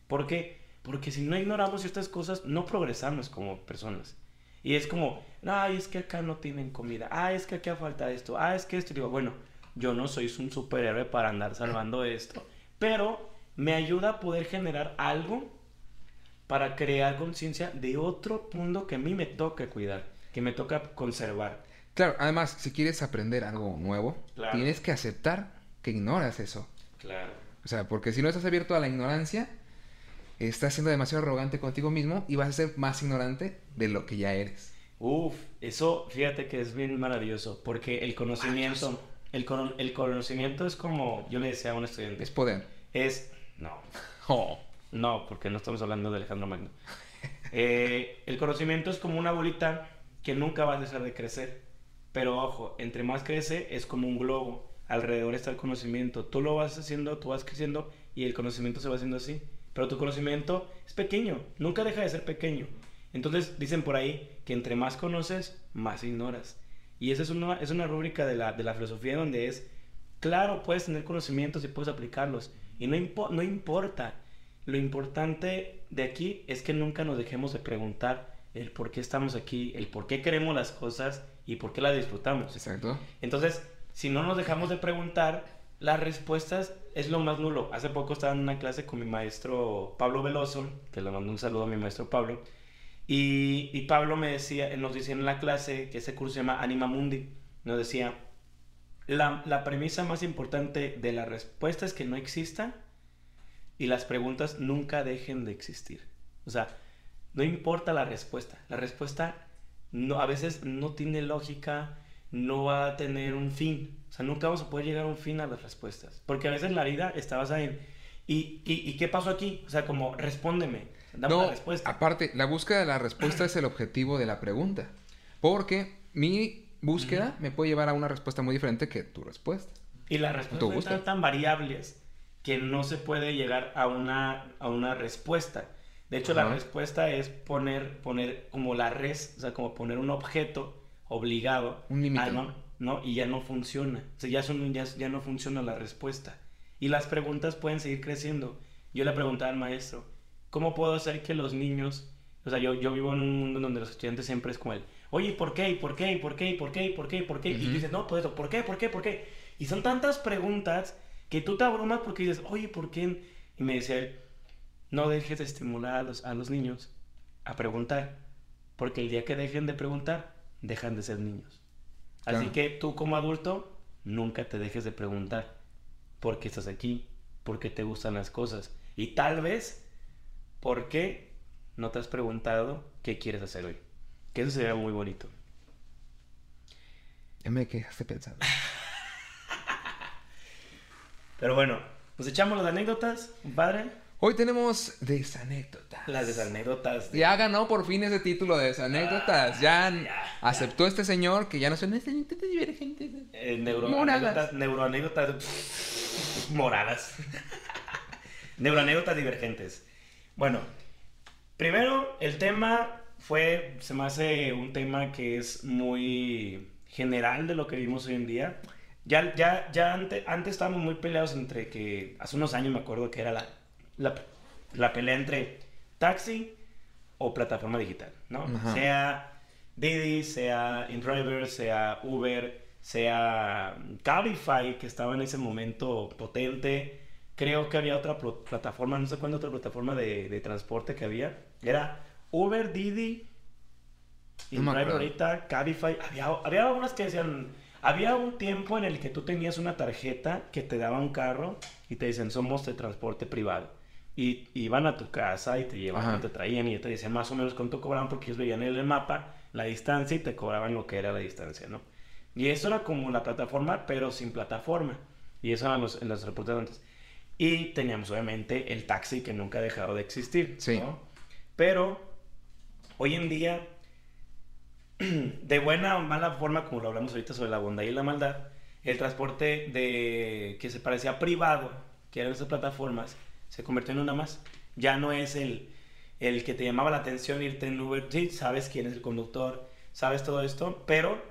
¿Por qué? Porque si no ignoramos ciertas cosas, no progresamos como personas. Y es como, ay, es que acá no tienen comida, ay, es que acá falta esto, ay, es que esto. Y digo, bueno, yo no soy un superhéroe para andar salvando esto, pero me ayuda a poder generar algo para crear conciencia de otro mundo que a mí me toca cuidar, que me toca conservar. Claro, además, si quieres aprender algo nuevo, Claro. tienes que aceptar que ignoras eso. Claro. O sea, porque si no estás abierto a la ignorancia, estás siendo demasiado arrogante contigo mismo y vas a ser más ignorante de lo que ya eres. Uf, eso fíjate que es bien maravilloso, porque el conocimiento, el, cono- el conocimiento es como, yo le decía a un estudiante, Es poder. es, no, Oh. no, porque no estamos hablando de Alejandro Magno. Eh, el conocimiento es como una bolita que nunca va a dejar de crecer, pero ojo, entre más crece es como un globo, alrededor está el conocimiento, tú lo vas haciendo, tú vas creciendo y el conocimiento se va haciendo así, pero tu conocimiento es pequeño, nunca deja de ser pequeño. Entonces dicen por ahí que entre más conoces, más ignoras. Y esa es una, es una rúbrica de la, de la filosofía donde es, claro, puedes tener conocimientos y puedes aplicarlos. Y no, impo- no importa lo importante de aquí es que nunca nos dejemos de preguntar el por qué estamos aquí, el por qué queremos las cosas y por qué las disfrutamos. Exacto. Entonces, si no nos dejamos de preguntar, las respuestas es lo más nulo. Hace poco estaba en una clase con mi maestro Pablo Veloso, que le mando un saludo a mi maestro Pablo, y, Pablo me decía, nos decía en la clase que ese curso se llama Anima Mundi, nos decía, la, la premisa más importante de la respuesta es que no exista y las preguntas nunca dejen de existir. O sea, no importa la respuesta, la respuesta no, a veces no tiene lógica, no va a tener un fin. O sea, nunca vamos a poder llegar a un fin a las respuestas. Porque a veces la vida está basada en, ¿y, y, y qué pasó aquí? O sea, como, respóndeme, dame no, la respuesta. aparte, la búsqueda de la respuesta es el objetivo de la pregunta. Porque mi búsqueda me puede llevar a una respuesta muy diferente que tu respuesta. Y las respuestas están tan variables que no se puede llegar a una, a una respuesta. De hecho, la respuesta es poner, poner como la res, o sea, como poner un objeto obligado. Un límite. No, no, y ya no funciona. O sea, ya, son, ya, ya no funciona la respuesta. Y las preguntas pueden seguir creciendo. Yo le preguntaba al maestro, ¿cómo puedo hacer que los niños, o sea, yo, yo vivo en un mundo donde los estudiantes siempre es como el, oye, ¿y ¿por qué? ¿Y por qué? ¿Y por qué? ¿Y por qué? ¿Y por qué? ¿Y por qué? Y Ujú. tú dices, no, pues eso, ¿por qué? ¿Por qué? ¿Por qué? Y son tantas preguntas que tú te abrumas porque dices, oye, ¿por qué? Y me decía él, no dejes de estimular a los, a los niños a preguntar, porque el día que dejen de preguntar, dejan de ser niños. Así que tú como adulto, nunca te dejes de preguntar por qué estás aquí, por qué te gustan las cosas. Y tal vez, ¿por qué no te has preguntado qué quieres hacer hoy? Que eso sería muy bonito. Ya me quedaste pensando. Pero bueno, pues echamos las anécdotas, compadre. Hoy tenemos desanécdotas. Las desanécdotas. de- Ya ganó por fin ese título de desanécdotas. Ya, ya, aceptó este señor que ya no son desanécdotas divergentes. Eh, neuroanécdotas moradas. neuroanécdotas divergentes. Bueno, primero el tema fue, se me hace un tema que es muy general de lo que vivimos hoy en día. Ya, ya, ya ante- antes estábamos muy peleados entre que, hace unos años me acuerdo que era la, la, la pelea entre taxi o plataforma digital, ¿no? Ajá. Sea Didi, sea InDriver, sea Uber, sea Cabify, que estaba en ese momento potente. Creo que había otra pl- plataforma, no sé cuál otra plataforma de, de transporte que había. Era Uber, Didi, InDriver ahorita, Cabify. Había, había algunas que decían... Había un tiempo en el que tú tenías una tarjeta que te daba un carro y te dicen, somos de transporte privado. Y iban a tu casa y te llevaban, te traían y te decían más o menos cuánto cobraban porque ellos veían en el mapa la distancia y te cobraban lo que era la distancia, ¿no? Y eso era como la plataforma, pero sin plataforma. Y eso eran los, en los reportes antes. Y teníamos obviamente el taxi que nunca ha dejado de existir, Sí. ¿no? Pero hoy en día, de buena o mala forma, como lo hablamos ahorita sobre la bondad y la maldad, el transporte de que se parecía privado, que eran esas plataformas, se convirtió en una más. Ya no es el, el que te llamaba la atención irte en Uber, sí, sabes quién es el conductor, sabes todo esto, pero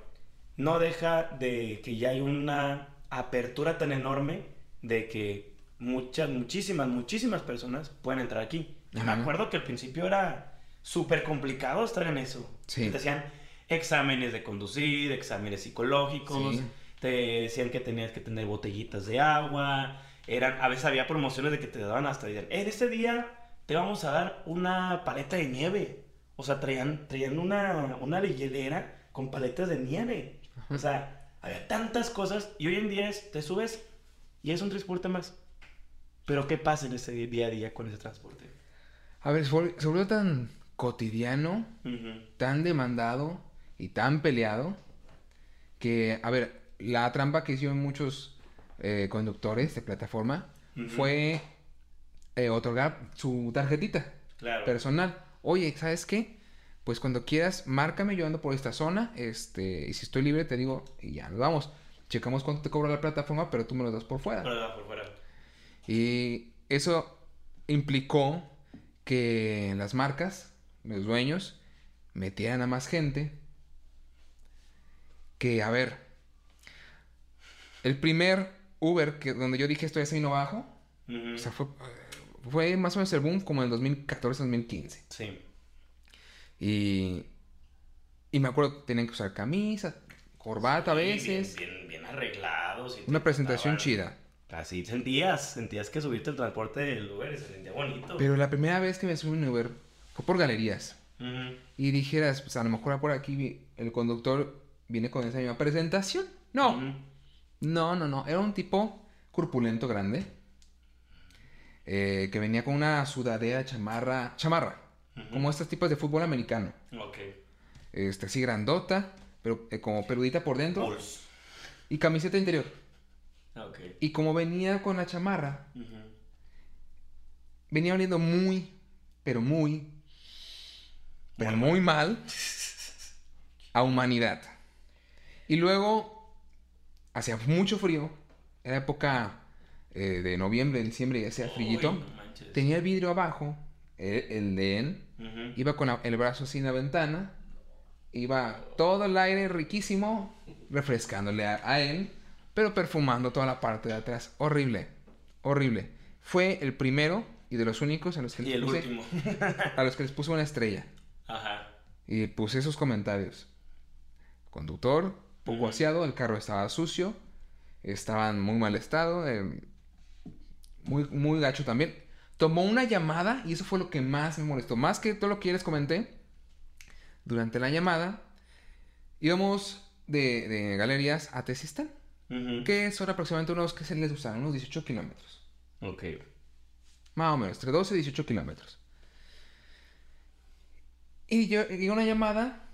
no deja de que ya hay una apertura tan enorme de que muchas, muchísimas, muchísimas personas pueden entrar aquí. Me acuerdo que al principio era súper complicado estar en eso. Sí. Te decían exámenes de conducir, exámenes psicológicos, Sí. te decían que tenías que tener botellitas de agua, eran, a veces había promociones de que te daban hasta, decían, en este día te vamos a dar una paleta de nieve. O sea, traían, traían una, una hielera con paletas de nieve. O sea, había tantas cosas y hoy en día es, te subes y es un transporte más. Pero ¿qué pasa en ese día a día con ese transporte? A ver, se vol- se volvió tan cotidiano, tan demandado y tan peleado que, a ver, la trampa que hicieron muchos eh, conductores de plataforma fue eh, otorgar su tarjetita Claro. personal. Oye, ¿sabes qué? Pues cuando quieras, márcame, yo ando por esta zona, este, y si estoy libre te digo, y ya nos vamos. Checamos cuánto te cobra la plataforma, pero tú me lo das por fuera. Va por fuera. Y eso implicó que las marcas, los dueños, metieran a más gente. Que, a ver, el primer Uber que, donde yo dije esto es ahí no bajo, o sea, fue, fue más o menos el boom como en el 2014-2015. Sí. Y, y me acuerdo que tenían que usar camisa, corbata a veces. Bien, bien, bien arreglados. y Una presentación chida. Así sentías, sentías que subirte al transporte del Uber se sentía bonito. Pero la primera vez que me subí a un Uber fue por galerías. Y dijeras, pues a lo mejor por aquí el conductor viene con esa misma presentación. No. No, no, no. Era un tipo corpulento grande. eh, que venía con una sudadera chamarra. Chamarra. Como estos tipos de fútbol americano. Ok. Este, así grandota, pero eh, como peludita por dentro. Bulls. Y camiseta interior. Ok. Y como venía con la chamarra, venía oliendo muy, pero muy, pero muy mal a humanidad. Y luego, hacía mucho frío, era época eh, de noviembre, diciembre, y hacía frillito. No. Tenía el vidrio abajo, el, el de él, iba con el brazo así en la ventana, iba todo el aire riquísimo, refrescándole a, a él, pero perfumando toda la parte de atrás. Horrible, horrible. Fue el primero y de los únicos a los que Y les el puse, último. a los que les puse una estrella. Ajá. Y puse esos comentarios. Conductor, poco aseado, el carro estaba sucio, estaban muy mal estado, eh, muy, muy gacho también. Tomó una llamada y eso fue lo que más me molestó. Más que todo lo que ya les comenté, durante la llamada íbamos de, de galerías a Tesistán, Ujú. que son aproximadamente unos, que se les usan? Unos 18 kilómetros. Ok. Más o menos, entre 12 y 18 kilómetros. Y yo, y una llamada,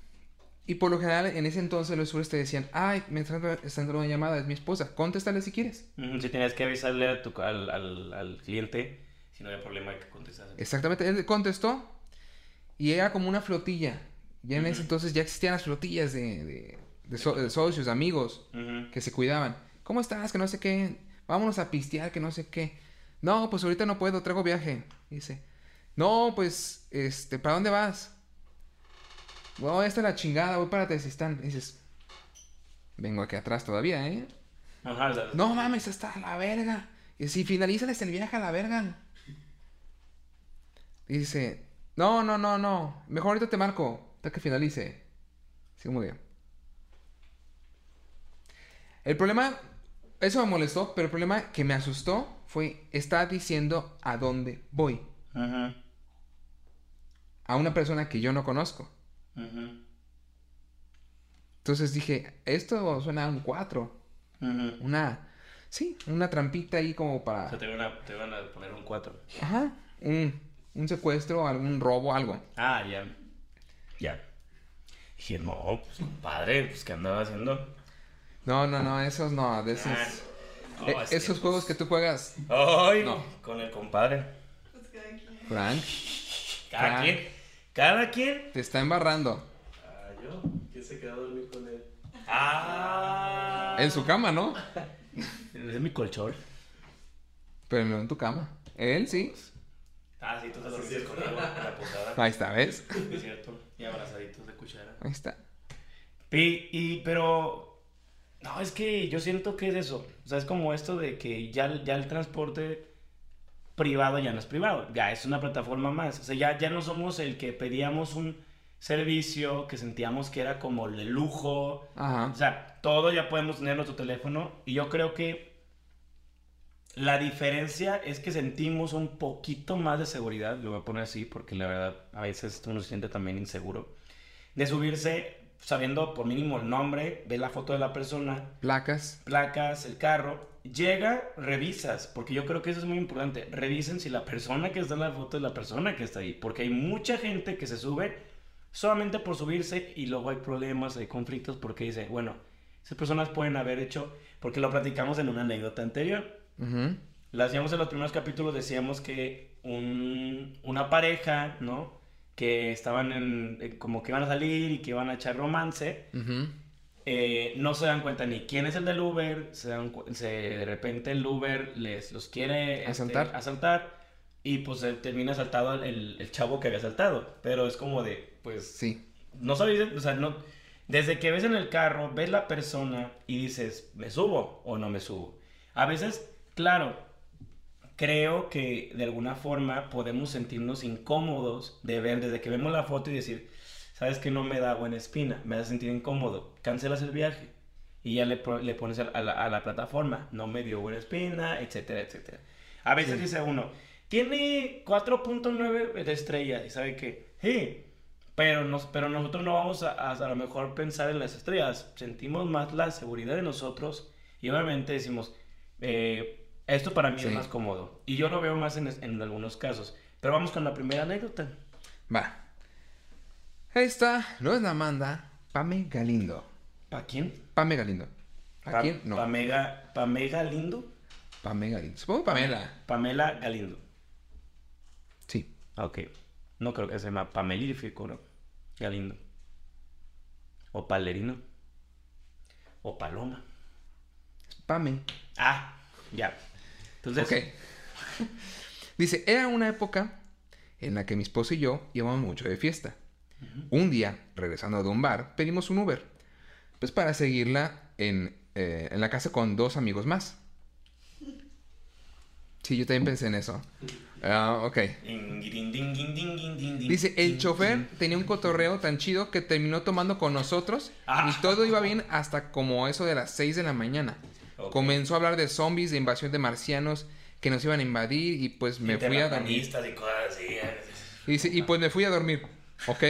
y por lo general en ese entonces los usuarios te decían, ay, me está entrando, una llamada, es mi esposa, contéstale si quieres. Si tenías que avisarle a tu, al, al, al cliente si no había problema de que contestas. Exactamente, él contestó, y era como una flotilla. Ya en ese entonces ya existían las flotillas de, de, de so- de socios, amigos, que se cuidaban. ¿Cómo estás? Que no sé qué. Vámonos a pistear, que no sé qué. No, pues ahorita no puedo, traigo viaje. Dice. No, pues, este, ¿para dónde vas? No, esta es la chingada, voy para Tesistán. Dices, vengo aquí atrás todavía, ¿eh? Ajá, sea, No mames, está a la verga. Y si finalizas el viaje a la verga. Dice, no, no, no, no. Mejor ahorita te marco, hasta que finalice. Así como que. El problema, eso me molestó, pero el problema que me asustó fue, está diciendo a dónde voy. Ujú. A una persona que yo no conozco. Entonces dije, esto suena a un 4. Ujú. Una, sí, una trampita ahí como O para... sea, te van a, te van a poner un 4. Ajá, un, un secuestro, algún robo, algo. Ah, ya. Ya. Dije, no, pues compadre, pues ¿qué andaba haciendo? No, no, no, esos no, de esos... Ah, eh, este, esos juegos que tú juegas, Ay, No. con el compadre. Pues cada quien. Frank, Cada Frank. quien, cada quien. te está embarrando. Ah, yo. ¿Quién se quedó a dormir con él? Ah. En su cama, ¿no? Es mi colchón. Pero no en tu cama. Él sí. Ah, sí, tú te dormiste conmigo en la posada. Ahí está, ¿ves? Es cierto. Y abrazaditos de cuchara. Ahí está. Y, y, pero. No, es que yo siento que es eso. O sea, es como esto de que ya, ya el transporte privado ya no es privado. Ya es una plataforma más. O sea, ya, ya no somos el que pedíamos un servicio que sentíamos que era como de lujo. Ajá. O sea, todo ya podemos tener en nuestro teléfono. Y yo creo que la diferencia es que sentimos un poquito más de seguridad. Lo voy a poner así porque la verdad a veces uno se siente también inseguro. De subirse sabiendo por mínimo el nombre, ve la foto de la persona, Placas. placas, el carro. Llega, revisas, porque yo creo que eso es muy importante. Revisen si la persona que está en la foto es la persona que está ahí, porque hay mucha gente que se sube solamente por subirse y luego hay problemas, hay conflictos porque dice, bueno, esas personas pueden haber hecho, porque lo platicamos en una anécdota anterior. Ujú. Lo hacíamos en los primeros capítulos, decíamos que un- una pareja, ¿no? Que estaban en, eh, como que iban a salir y que iban a echar romance Ujú. Eh, no se dan cuenta ni quién es el del Uber, se dan se- de repente el Uber les los quiere este, Asaltar. asaltar y pues termina asaltado el, el- chavo que había asaltado, pero es como de, pues, Sí. no sabes, o sea, no, desde que ves en el carro, ves la persona y dices, ¿me subo o no me subo? A veces, claro, creo que de alguna forma podemos sentirnos incómodos de ver desde que vemos la foto y decir, sabes que no me da buena espina, me hace sentir incómodo, cancelas el viaje y ya le, le pones a la, a la plataforma, no me dio buena espina, etcétera, etcétera. A veces Sí. dice uno, tiene 4.9 de estrellas y sabe que, sí, pero, nos, pero nosotros no vamos a, a, a lo mejor pensar en las estrellas, sentimos más la seguridad de nosotros y obviamente decimos, eh, esto para mí Sí. es más cómodo. Y yo lo veo más en, en algunos casos. Pero vamos con la primera anécdota. Va. Esta no es la Amanda, Pame Galindo. ¿Para quién? Pame Galindo. ¿A Pa- quién? No. Pamega, Pamega Lindo. Pame Galindo. Supongo Pamela. Pamela Galindo. Sí. Ah, Ok. No creo que se llama Pamelífico, ¿no? Galindo. O Palerino. O Paloma. Es Pame. Ah, ya. Entonces, Ok. Dice, era una época en la que mi esposo y yo íbamos mucho de fiesta. Un día, regresando de un bar, pedimos un Uber. Pues para seguirla en, eh, en la casa con dos amigos más. Sí, yo también pensé en eso. Ah, ok. Dice, el chofer tenía un cotorreo tan chido que terminó tomando con nosotros Ah. y todo iba bien hasta como eso de las 6 de la mañana. Comenzó a hablar de zombies, de invasión de marcianos que nos iban a invadir y pues me fui a dormir. Y dice, y pues me fui a dormir, ¿ok?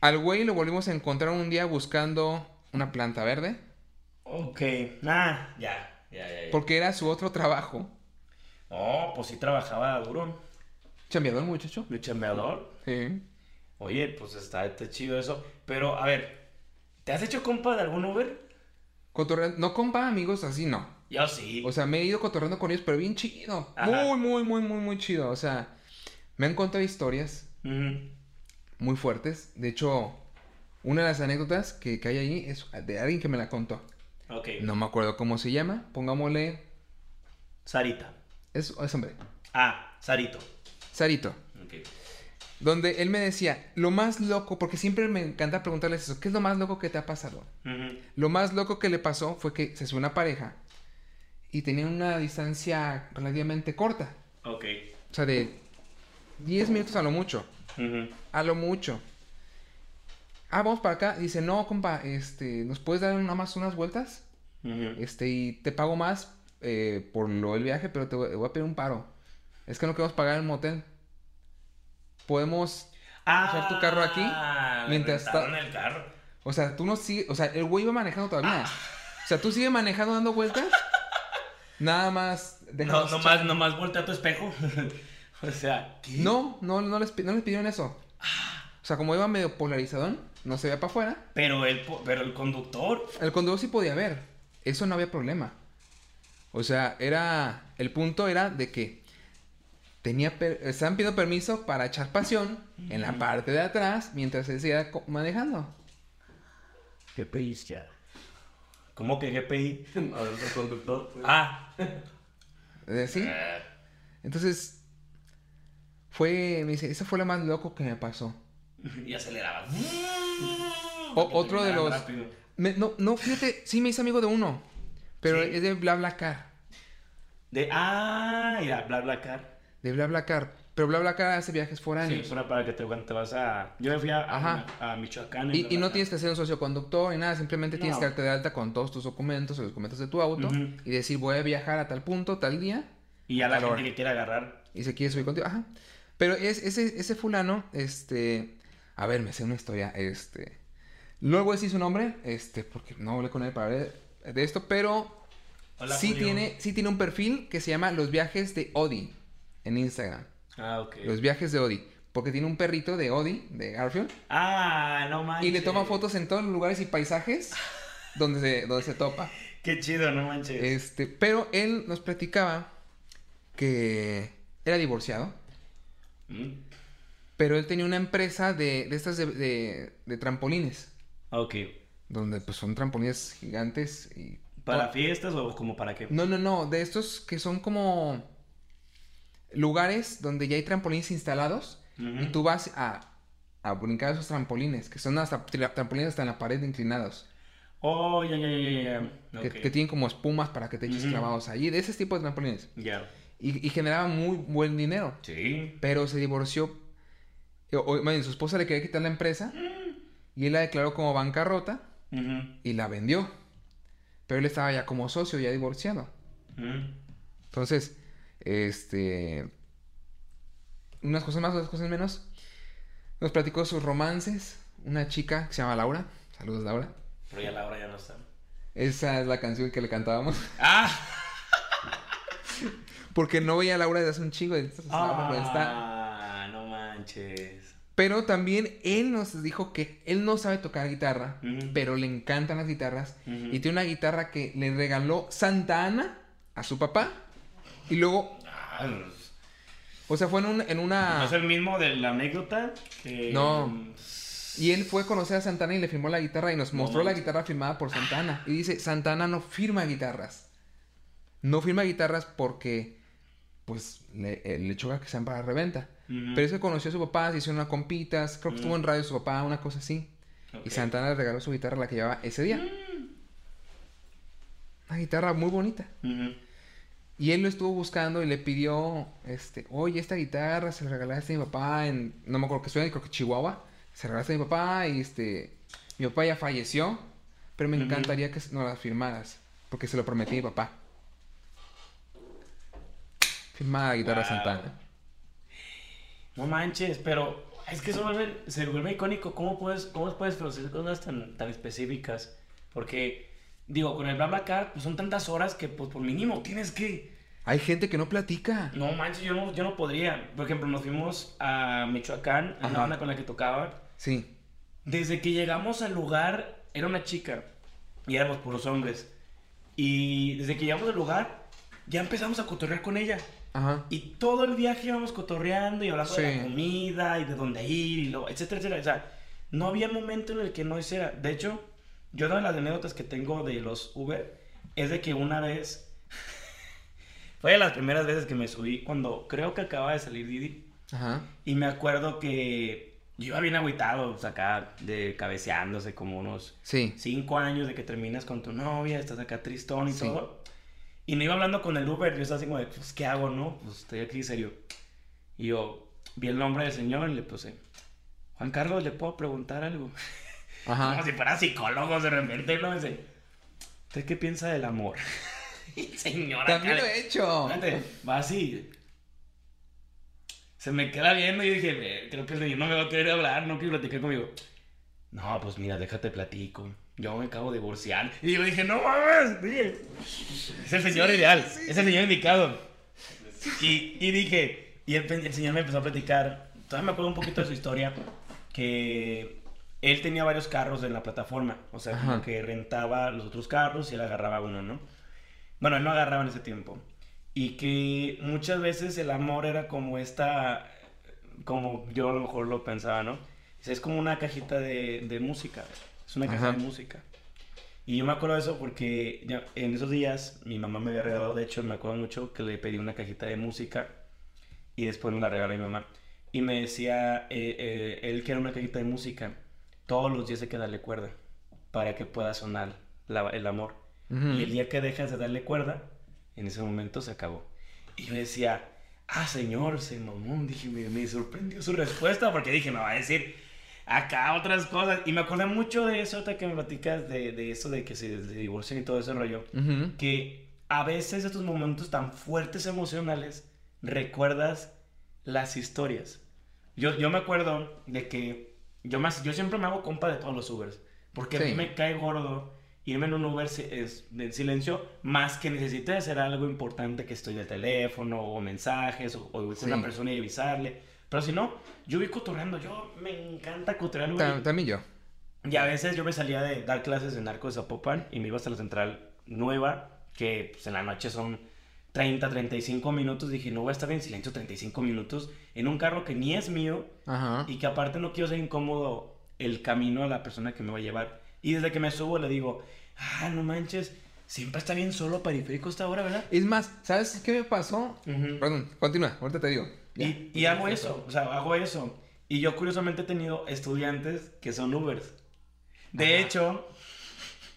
Al güey lo volvimos a encontrar un día buscando una planta verde Ok. Ah, ya. Ya, ya, ya. porque era su otro trabajo. Oh, pues sí trabajaba duro. Chambeador muchacho. De chambeador. Sí. Oye, pues está, está chido eso. Pero, a ver, ¿te has hecho compa de algún Uber? Cotorre- no compa amigos, así no. Yo sí. O sea, me he ido cotorreando con ellos, pero bien chido. Ajá. Muy, muy, muy, muy, muy chido. O sea, me han contado historias muy fuertes. De hecho, una de las anécdotas que, que hay ahí es de alguien que me la contó. Ok. No me acuerdo cómo se llama. Pongámosle. Sarita. Es, es hombre. Ah, Sarito. Sarito. Ok. Donde él me decía, lo más loco, porque siempre me encanta preguntarles eso, ¿qué es lo más loco que te ha pasado? Lo más loco que le pasó fue que se subió una pareja y tenían una distancia relativamente corta. Ok. O sea, de 10 minutos a lo mucho. A lo mucho. Ah, vamos para acá. Dice, no, compa, este, ¿nos puedes dar nada más unas vueltas? Este, y te pago más eh, por lo del viaje, pero te voy, voy a pedir un paro. Es que no queremos pagar el motel. Podemos, usar tu carro aquí Ah, mientras está- rentaron el carro. o sea, tú no sigues, o sea, el güey iba manejando todavía. O sea, tú sigues manejando dando vueltas. Nada más. No, nomás, echar- nomás voltea a tu espejo. o sea, ¿qué? No, no, no les, no les pidieron eso. O sea, como iba medio polarizadón, no se veía para afuera. Pero el, po- pero el conductor. El conductor sí podía ver. Eso no había problema. O sea, era. El punto era de que tenía per- estaban pidiendo permiso para echar pasión en la parte de atrás mientras él seguía manejando. GPI ya. ¿Cómo que es el conductor. pues. Ah. Eh, ¿Sí? Eh, Entonces. Fue. Me dice, eso fue lo más loco que me pasó. Y aceleraba. O- otro de los-. Me- no, no, fíjate, sí me hice amigo de uno. Pero Sí. es de BlaBlaCar. De. Ah, mira, bla bla car. De BlaBlaCar. Pero BlaBlaCar hace viajes Sí, foráneos. suena para que te, cuando te vas a. Yo me fui a, Ajá. a, a Michoacán. Y, y no BlaBlaCar. tienes que ser un socioconductor ni nada, simplemente tienes que darte de alta con todos tus documentos o los documentos de tu auto y decir voy a viajar a tal punto, tal día Y a la gente que quiera agarrar. y se quiere subir contigo. Ajá. Pero es, ese, ese fulano, este, a ver, me sé una historia, este, no voy a decir su nombre, este, porque no hablé con él para ver de esto, pero Hola, sí Julio. tiene, sí tiene un perfil que se llama Los Viajes de Odi en Instagram. Ah, ok. Los Viajes de Odi. Porque tiene un perrito de Odi, de Garfield, Ah, no manches. y le toma fotos en todos los lugares y paisajes donde se, donde se topa. Qué chido, no manches. Este, pero él nos platicaba que era divorciado, Mm, pero él tenía una empresa de, de estas de, de- de trampolines, Ok. donde pues son trampolines gigantes y... ¿Para fiestas o como para qué? No, no, no, de estos que son como lugares donde ya hay trampolines instalados y tú vas a, a brincar esos trampolines, que son hasta tra- trampolines hasta en la pared inclinados. Oh, ya, ya, ya, ya, que, tienen como espumas para que te eches Ujú. clavados allí, de ese tipo de trampolines. Ya. Y, y generaba muy buen dinero. Sí. Pero se divorció. O, o, más bien, su esposa le quería quitar la empresa. Y él la declaró como bancarrota y la vendió. Pero él estaba ya como socio, ya divorciado. Entonces, este. Unas cosas más, otras cosas menos. Nos platicó sus romances. Una chica que se llama Laura. Saludos, Laura. Pero ya la hora ya no está. Esa es la canción que le cantábamos. ¡Ah! Porque no veía a Laura desde hace un chingo. Entonces, Laura no está. Ah, no manches. Pero también él nos dijo que él no sabe tocar guitarra, pero le encantan las guitarras. Y tiene una guitarra que le regaló Santa Ana a su papá. Y luego, Ah, pues, o sea, fue en, un- en una... ¿No es el mismo de la anécdota? Que... No. Y él fue a conocer a Santana y le firmó la guitarra y nos No mostró la guitarra firmada por Santana. Y dice, Santana no firma guitarras. No firma guitarras porque, pues, le, le choca que sean para reventa. Pero eso conoció a su papá, se hicieron unas compitas, creo que estuvo en radio su papá, una cosa así. Y Santana le regaló su guitarra, la que llevaba ese día. Una guitarra muy bonita. Y él lo estuvo buscando y le pidió, este, oye, esta guitarra se la regalaste a mi papá en, no me acuerdo que suena, creo que Chihuahua. Se la regalaste a mi papá y este, mi papá ya falleció, pero me encantaría que no la firmaras, porque se lo prometí a mi papá. Firmada guitarra Wow. Santana. No manches, pero es que eso vuelve- se vuelve icónico. ¿Cómo puedes, cómo puedes producir cosas tan, tan específicas? Porque, digo, con el BlaBlaCar, pues son tantas horas que, pues, por mínimo tienes que... Hay gente que no platica. No manches, yo no, yo no podría. Por ejemplo, nos fuimos a Michoacán, a la banda con la que tocaba. Sí. Desde que llegamos al lugar, era una chica. Y éramos puros hombres. Y desde que llegamos al lugar, ya empezamos a cotorrear con ella. Ajá. Y todo el viaje íbamos cotorreando y hablando de la comida y de dónde ir y lo, etcétera, etcétera. O sea, no había momento en el que no hiciera. De hecho, yo una de las anécdotas que tengo de los Uber es de que una vez, fue de las primeras veces que me subí cuando creo que acaba de salir Didi. Ajá. Y me acuerdo que yo iba bien agüitado, o sea, acá de cabeceándose como unos Sí. cinco años de que terminas con tu novia, estás acá tristón y Sí. todo. Y no iba hablando con el Uber, yo estaba así como de, pues, ¿qué hago, no? Pues estoy aquí serio. Y yo vi el nombre del señor y le puse, Juan Carlos, ¿le puedo preguntar algo? Como si fuera psicólogo de repente, ¿no? Dice, ¿usted qué piensa del amor? y señora, También lo he hecho. Fíjate, va así. Se me queda viendo y yo dije, "Ve, creo que el señor no me va a querer hablar, no quiere platicar conmigo. No, pues mira, déjate platico. Yo me acabo de divorciar. Y yo dije, no mames, oye, es el señor ideal, es el señor indicado. Y, y dije, y el, el señor me empezó a platicar. Todavía me acuerdo un poquito de su historia, que él tenía varios carros en la plataforma. O sea, como que rentaba los otros carros y él agarraba uno, ¿no? Bueno, él no agarraba en ese tiempo. Y que muchas veces el amor era como esta, como yo a lo mejor lo pensaba, ¿no? Es como una cajita de, de música, es una caja Ajá. de música. Y yo me acuerdo de eso porque ya en esos días mi mamá me había regalado, de hecho me acuerdo mucho que le pedí una cajita de música y después me la regaló mi mamá. Y me decía, eh, eh, él quiere una cajita de música, todos los días hay que darle cuerda para que pueda sonar la- el amor. Y el día que dejas de darle cuerda, en ese momento se acabó. Y yo decía, ah, señor, se mamón. Dije, me, me sorprendió su respuesta porque dije, me va a decir acá otras cosas. Y me acordé mucho de eso, ahorita que me platicas de, de eso de que se, se divorcian y todo ese rollo. Ujú. Que a veces estos momentos tan fuertes emocionales recuerdas las historias. Yo, yo me acuerdo de que yo, más, yo siempre me hago compa de todos los Ubers. Porque a mí Sí. me cae gordo irme en un Uber es, en silencio, más que necesite hacer algo importante que estoy en el teléfono o mensajes o, o Sí. una persona y avisarle. Pero si no, yo voy cotorreando. Yo me encanta cotorrear. güey. Ta- También yo. Y a veces yo me salía de dar clases de narco de Zapopan y me iba hasta la central nueva, que pues, en la noche son 30, 35 minutos. Dije, no voy a estar en silencio 35 minutos en un carro que ni es mío Ajá. y que aparte no quiero ser incómodo el camino a la persona que me va a llevar. Y desde que me subo le digo, ah, no manches, siempre está bien solo periférico esta hora, ¿verdad? Es más, ¿sabes qué me pasó? Perdón, continúa, ahorita te digo. Ya. Y, y hago eso, o sea, hago eso. Y yo curiosamente he tenido estudiantes que son Ubers. De Ajá. hecho,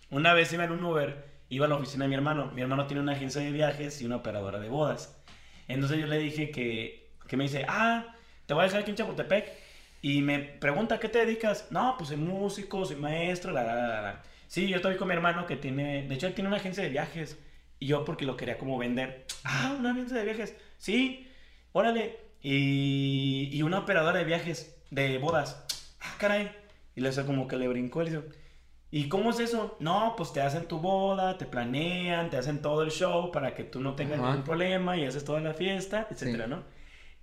Una vez iba en un Uber, iba a la oficina de mi hermano. Mi hermano tiene una agencia de viajes y una operadora de bodas. Entonces yo le dije que, que me dice, ah, te voy a dejar aquí en Chapultepec. Y me pregunta, ¿a qué te dedicas? No, pues soy músico, soy maestro, la, la, la, la. Sí, yo estoy con mi hermano que tiene, de hecho él tiene una agencia de viajes. Y yo porque lo quería como vender. Ah, una agencia de viajes. Sí, órale. Y, y una operadora de viajes, de bodas. Ah, caray. Y le como que le brincó. Y le dice, ¿y cómo es eso? No, pues te hacen tu boda, te planean, te hacen todo el show para que tú no tengas Ajá. ningún problema y haces toda la fiesta, etcétera, Sí. ¿no?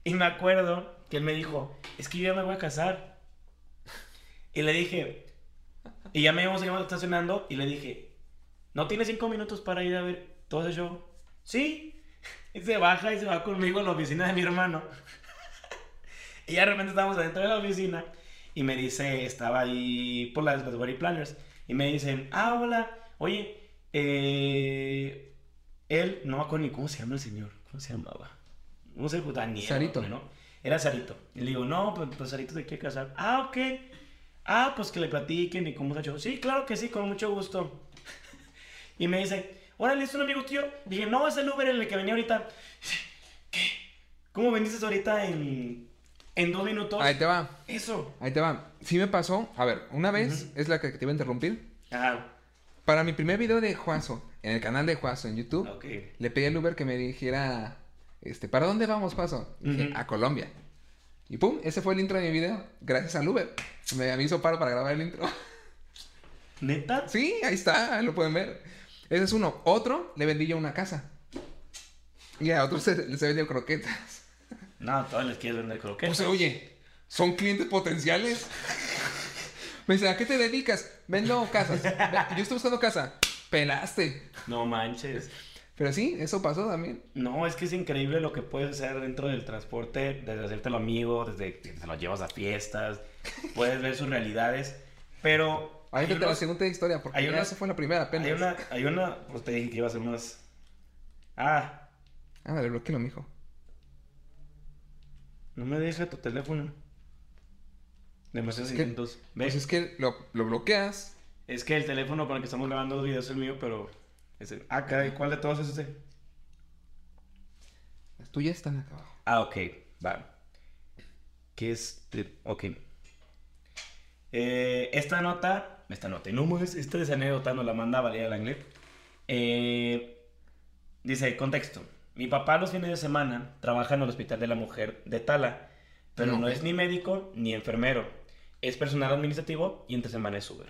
Y me acuerdo que él me dijo, es que yo ya me voy a casar. Y le dije, y ya me íbamos íbamos estacionando y le dije, ¿no tienes cinco minutos para ir a ver todo ese show? Sí. Y se baja y se va conmigo a la oficina de mi hermano. Y ya de repente estábamos adentro de la oficina y me dice, estaba ahí por las, Wedding Planners, y me dicen, ah, hola, oye, eh, él, no me acuerdo ni cómo se llama el señor, ¿cómo se llamaba? No sé, pues Daniel. Sarito. ¿no? Era Sarito. Y le digo, no, pues, pues Sarito se quiere casar. Ah, ok. Ah, pues que le platiquen y cómo se ha hecho. Sí, claro que sí, con mucho gusto. y me dice, órale, es un amigo tío. Dije, no, es el Uber en el que venía ahorita. ¿Qué? ¿Cómo vendiste ahorita en, en dos minutos? Ahí te va. Eso. Ahí te va. Sí me pasó. A ver, una vez, es la que te iba a interrumpir. Ah, Para mi primer video de Juazo, en el canal de Juazo en YouTube, ok. le pedí al Uber que me dijera, este, ¿para dónde vamos, Juazo? Y dije, a Colombia. Y pum, ese fue el intro de mi video, gracias al Uber. Me, me hizo paro para grabar el intro. ¿Neta? sí, ahí está, ahí lo pueden ver. Ese es uno. Otro, le vendí yo una casa. Y a otros se, les he vendido croquetas. No, todos les quieres vender croquetas. O sea, oye, son clientes potenciales. Me dice, ¿a qué te dedicas? Vendo casas. Yo estoy buscando casa. Pelaste. No manches. Pero sí, eso pasó también. No, es que es increíble lo que puedes hacer dentro del transporte, desde hacértelo amigo, desde que se los llevas a fiestas, puedes ver sus realidades, pero... Ahí te la segunda historia, porque hay ya una- esa fue la primera apenas. Hay una, hay una, pues te dije que iba a ser más... Ah, Ándale, bloquealo, mijo. No me deja tu teléfono. Demasiados Es que- intentos. Pues es que lo, lo bloqueas. Es que el teléfono con el que estamos grabando los videos es el mío, pero... es el- Ah, caray, ¿cuál de todos es ese? Las tuyas están acá abajo. Ah, ok, va. ¿Qué es? de- Ok. Eh, esta nota, esta nota, y no más, esta es anécdota, nos la manda Valeria Langley. Eh, dice, contexto. Mi papá los fines de semana trabaja en el Hospital de la Mujer de Tala, pero No. no es ni médico ni enfermero. Es personal administrativo y entre semana es Uber.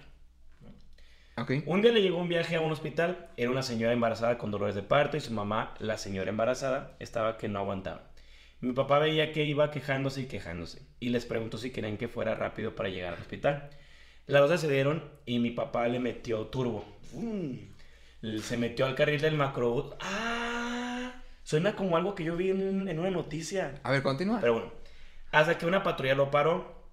Ok. Un día le llegó un viaje a un hospital, era una señora embarazada con dolores de parto y su mamá, la señora embarazada, estaba que no aguantaba. Mi papá veía que iba quejándose y quejándose y les preguntó si querían que fuera rápido para llegar al hospital. Las dos accedieron y mi papá le metió turbo. ¡Fum! Se metió al carril del macrobús. ¡Ah! Suena como algo que yo vi en, en una noticia. A ver, continúa. Pero bueno, hasta que una patrulla lo paró,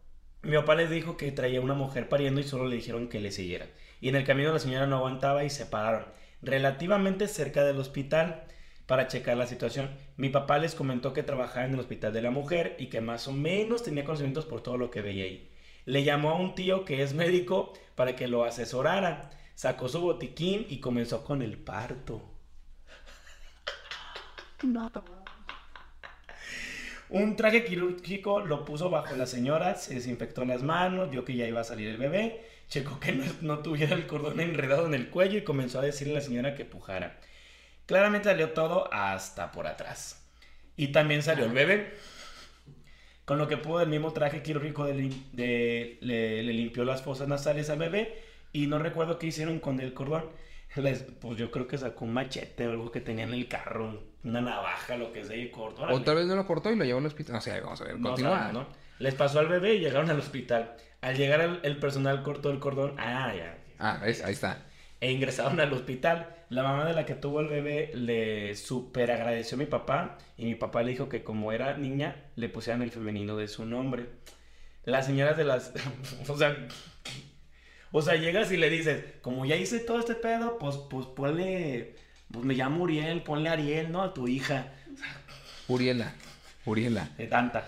mi papá les dijo que traía una mujer pariendo y solo le dijeron que le siguieran. Y en el camino la señora no aguantaba y se pararon, relativamente cerca del hospital, para checar la situación. Mi papá les comentó que trabajaba en el hospital de la mujer y que más o menos tenía conocimientos por todo lo que veía ahí. Le llamó a un tío que es médico para que lo asesorara. Sacó su botiquín y comenzó con el parto. Un traje quirúrgico lo puso bajo la señora, se desinfectó las manos, vio que ya iba a salir el bebé, checó que no, tuviera el cordón enredado en el cuello y comenzó a decirle a la señora que pujara. Claramente salió todo hasta por atrás. Y también salió el bebé. Con lo que pudo el mismo traje quirúrgico le, le limpió las fosas nasales al bebé y no recuerdo qué hicieron con el cordón. Les- pues yo creo que sacó un machete o algo que tenía en el carro, una navaja, lo que sea, y cortó. O tal vez no lo cortó y lo llevó al hospital. No sé, vamos a ver, No ¿no? Les pasó al bebé y llegaron al hospital. Al llegar el, el personal cortó el cordón. Ah, ya. Ah, ¿ves? ahí está. E ingresaron al hospital. La mamá de la que tuvo el bebé le super agradeció a mi papá. Y mi papá le dijo que como era niña, le pusieran el femenino de su nombre. Las señoras de las... o sea... O sea, llegas y le dices, como ya hice todo este pedo, pues, pues ponle... Pues me llamo Uriel, ponle Ariel, ¿no? A tu hija. Uriela. Uriela. De tanta.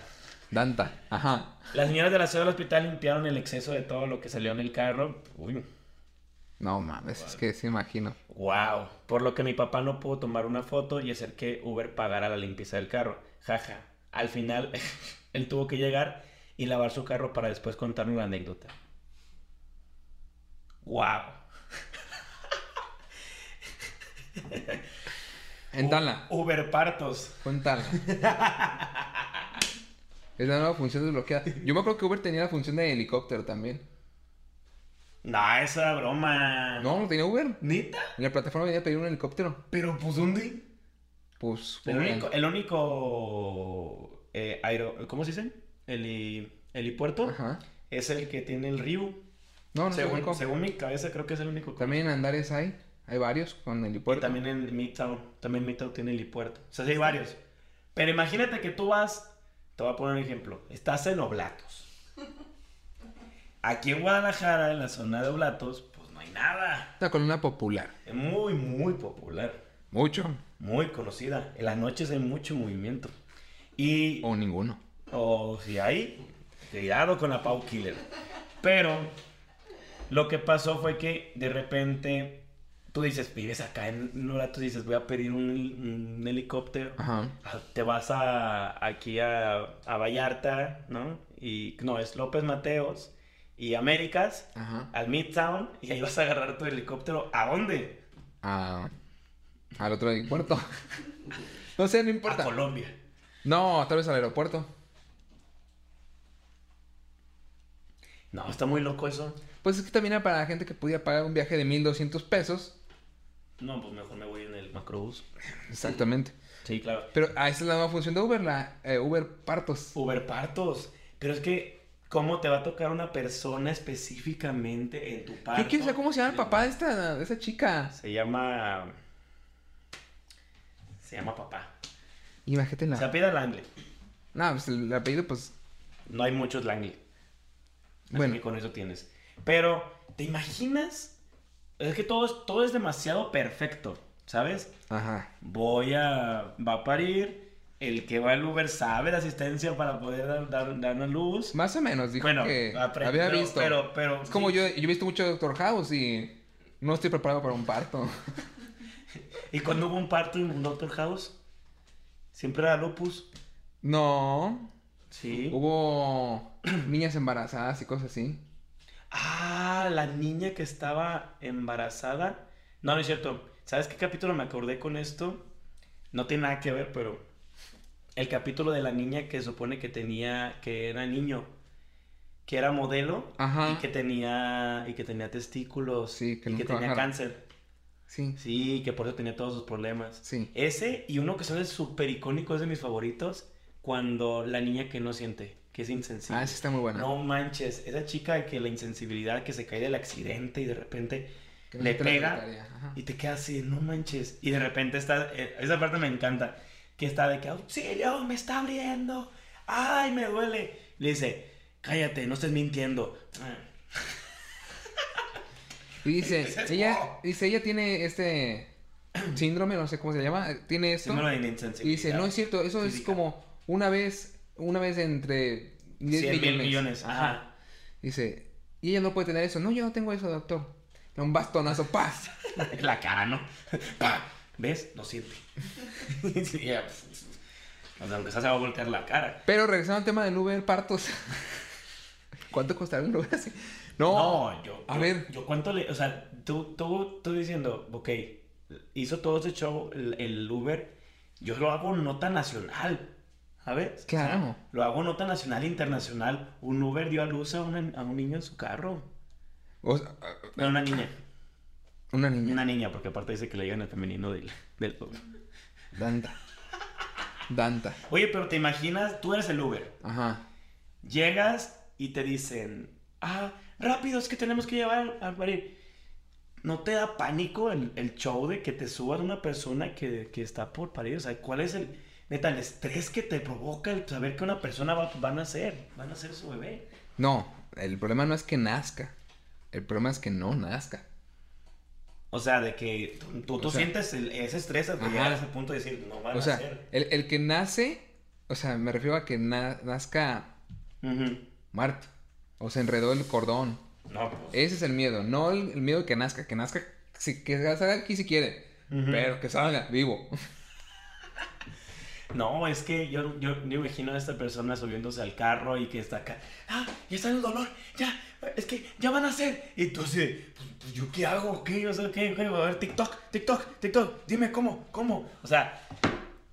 Danta. Ajá. Las señoras de la sede del hospital limpiaron el exceso de todo lo que salió en el carro. Uy. No mames, es que sí imagino. Wow. Por lo que mi papá no pudo tomar una foto y hacer que Uber pagara la limpieza del carro. Jaja. Al final, él tuvo que llegar y lavar su carro para después contarme la anécdota. Wow. Entala, Uber partos. cuéntala. es la nueva función desbloqueada. Yo me acuerdo que Uber tenía la función de helicóptero también. No, esa broma. No, no tenía Uber. ¿Nita? En la plataforma venía a pedir un helicóptero. Pero pues ¿dónde? Pues, El Uber. único, el único eh, aero, ¿cómo se dice? Heli, helipuerto Ajá. es el que tiene el río. No, no según, según mi cabeza creo que es el único. También en Andares hay. Hay varios con Y helipuerto. también en Midtown. También Midtown tiene helipuerto. O sea, sí hay varios. Pero imagínate que tú vas, te voy a poner un ejemplo. Estás en Oblatos. Aquí en Guadalajara, en la zona de Oblatos, pues no hay nada. Una columna popular. Es muy, muy popular. Mucho. Muy conocida. En las noches hay mucho movimiento. Y O ninguno. O si hay, cuidado con la Pau Killer. Pero lo que pasó fue que de repente tú dices, vives acá en Norato, dices, voy a pedir un, un helicóptero. Ajá. Ah, Te vas a, aquí a, a Vallarta, ¿no? Y no, es López Mateos y Américas, Ajá. al Midtown, y ahí vas a agarrar tu helicóptero. ¿A dónde? A- al otro aeropuerto. no sé, no A importa. Colombia. No, tal vez al aeropuerto. No, está muy loco eso. Pues es que también era para la gente que podía pagar un viaje de 1200 pesos. No, pues mejor me voy en el macrobús. Exactamente. Sí, claro. Pero ah, esa es la nueva función de Uber, la eh, Uber Partos. Uber partos. Pero es que, ¿cómo te va a tocar una persona específicamente en tu parto? Yo quiero saber cómo se llama el papá de esta, de esa chica. Se llama. Se llama papá. Imagínate la... Se apellida Langley. No, pues el apellido, pues... No hay muchos Langley. Así Bueno. que con eso tienes. Pero, ¿te imaginas? Es que todo es, todo es demasiado perfecto, ¿sabes? Ajá. Voy a. Va a parir. El que va al Uber sabe la asistencia para poder dar, dar, dar una luz. Más o menos, dijo Bueno, que había pero- visto. Pero, pero. es como sí. yo, yo he visto mucho Doctor House y no estoy preparado para un parto. Y cuando hubo un parto en Doctor House, siempre era lupus. No, Sí. hubo niñas embarazadas y cosas así. Ah, la niña que estaba embarazada. No, no es cierto. ¿Sabes qué capítulo me acordé con esto? No tiene nada que ver, pero el capítulo de la niña que supone que tenía, que era niño, que era modelo Ajá. y que tenía y que tenía testículos Sí, que y que tenía cáncer. Sí, Sí, que por eso tenía todos sus problemas. sí. Ese y uno que son súper icónico es de mis favoritos, cuando la niña que no siente, que es insensible. Ah, sí está muy buena. No manches, esa chica que la insensibilidad, que se cae del accidente y de repente Que le pega y te queda así, no manches. Y de repente está, eh, esa parte me encanta, que está de que, auxilio, me está abriendo, ay, me duele. Le dice, cállate, no estés mintiendo. Y dice, ella, dice, ella tiene este síndrome, no sé cómo se llama, tiene esto. síndrome de Y insensibilidad. dice, no es cierto, eso es como una vez, una vez entre 10 100 mil millones. millones. Ajá. Dice, y ella no puede tener eso. No, yo no tengo eso, doctor. Un bastonazo, paz. La cara, ¿no? Pa, ¿Ves? No siente. Pues, o sea, aunque sea se va a voltear la cara. Pero regresando al tema del Uber partos. ¿Cuánto costará un Uber así? No, No, yo. a yo- ver. Yo cuánto le. O sea, tú, tú, tú diciendo, ok, hizo todo ese show el, el Uber. Yo lo hago nota nacional. ¿Sabes? Claro. O sea, lo hago nota nacional e internacional. Un Uber dio a luz a, una- a un niño en su carro. O sea, No, una niña. una niña. Una niña, porque aparte dice que le llegan el femenino del, del Uber. Danta. Danta. Oye, pero te imaginas, tú eres el Uber. Ajá. Llegas y te dicen, ah, rápido, es que tenemos que llevar al, parir. ¿No te da pánico el, el show de que te suban una persona que, que está por parir? O sea, ¿cuál es el, neta, el estrés que te provoca el saber que una persona va, van a nacer, van a nacer su bebé? No, el problema no es que nazca. El problema es que no nazca. O sea, de que tú, tú, tú O sea, sientes el- ese estrés ajá. llegar a ese punto de decir, no van O a sea, nacer. el, el que nace, o sea, me refiero a que na- nazca Ujú. muerto. O se enredó el cordón. No, pues. Ese es el miedo, no el, el miedo de que nazca, que nazca, si, que salga aquí si quiere, pero que salga vivo. No, es que yo, yo, yo imagino a esta persona subiéndose al carro y que está acá. Ah, ya está el dolor, ya, es que ya van a hacer. Y tú así, pues, pues, ¿yo qué hago? ¿Qué? O sea, ¿qué? ¿Qué? A ver, TikTok, TikTok, TikTok, dime cómo, cómo. O sea,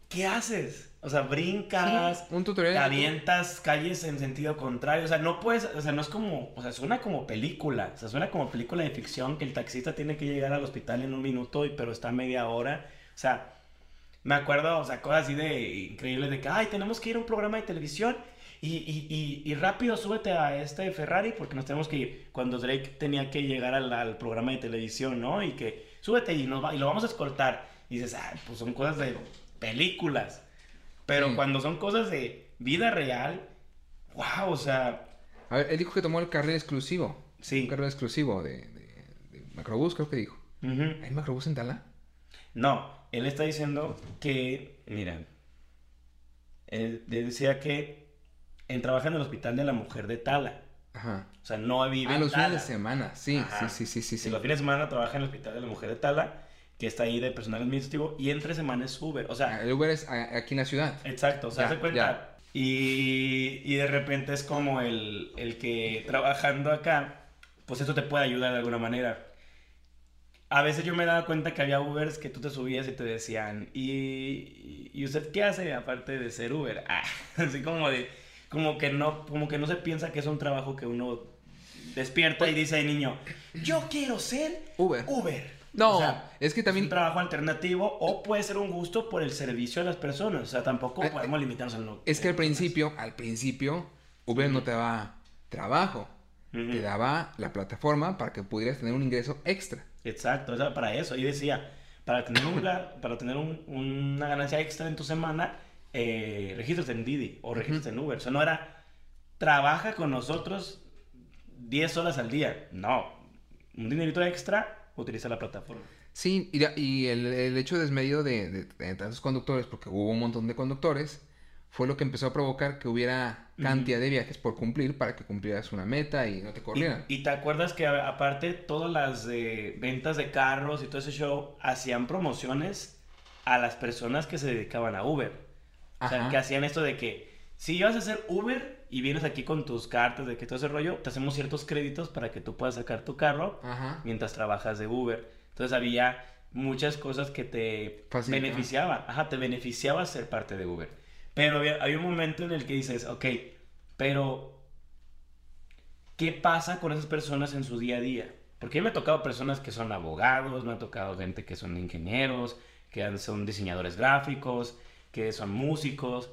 ¿qué haces? O sea, brincas, Un tutorial. te avientas calles en sentido contrario. O sea, no puedes, o sea, no es como, o sea, suena como película. O sea, suena como película de ficción que el taxista tiene que llegar al hospital en un minuto, y, pero está media hora. O sea, me acuerdo, o sea, cosas así de increíbles de que, ay, tenemos que ir a un programa de televisión y, y, y, y rápido súbete a este Ferrari porque nos tenemos que ir. Cuando Drake tenía que llegar al, al programa de televisión, ¿no? Y que súbete y, nos va- y lo vamos a escoltar. Y dices, ah, pues son cosas de películas. Pero cuando son cosas de vida real, wow, o sea, A ver, él dijo que tomó el carril exclusivo. sí. Un carril exclusivo de, de, de Macrobús, creo que dijo. Ujú. ¿Hay Macrobús en Tala? No, él está diciendo que, mira, él decía que él trabaja en el hospital de la mujer de Tala. Ajá. O sea, no vive Ah, los fines de semana. Sí, Ajá. sí, sí, sí, sí. Sí. los fines de semana trabaja en el hospital de la mujer de Tala, que está ahí de personal administrativo, y entre semana es Uber. O sea, Ah, El Uber es aquí en la ciudad. exacto, o sea, Ya, se cuenta. ya. Y, y de repente es como el, el que trabajando acá, pues eso te puede ayudar de alguna manera. A veces yo me daba cuenta que había Ubers que tú te subías y te decían, ¿y, y usted qué hace aparte de ser Uber? Ah, así como de, como que no, como que no se piensa que es un trabajo que uno despierta y dice de niño, yo quiero ser Uber. Uber. No, O sea, es que es también... un trabajo alternativo o puede ser un gusto por el servicio a las personas. O sea, tampoco Eh, podemos limitarnos en lo Es que al principio, al principio, Uber no te daba trabajo. Te daba la plataforma para que pudieras tener un ingreso extra. Exacto, para eso. Y decía, para tener, un, para tener un- una ganancia extra en tu semana, eh, regístrate en Didi o regístrate en Uber. O sea, no era, trabaja con nosotros 10 horas al día. No, un dinerito extra, utiliza la plataforma. Sí, y, la- y el, el hecho desmedido de, de- de tantos conductores, porque hubo un montón de conductores, fue lo que empezó a provocar que hubiera cantidad de viajes por cumplir para que cumplieras una meta y no te corrieran. Y, y te acuerdas que aparte todas las eh, ventas de carros y todo ese show hacían promociones a las personas que se dedicaban a Uber. O sea, Ajá. que hacían esto de que si ibas a hacer Uber y vienes aquí con tus cartas de que todo ese rollo, te hacemos ciertos créditos para que tú puedas sacar tu carro Ajá. mientras trabajas de Uber. Entonces había muchas cosas que te Facilitaban. beneficiaban. Ajá, te beneficiaba ser parte de Uber. Pero había, había un momento en el que dices, ok, pero ¿qué pasa con esas personas en su día a día? Porque a mí me ha tocado personas que son abogados, me ha tocado gente que son ingenieros, que son diseñadores gráficos, que son músicos,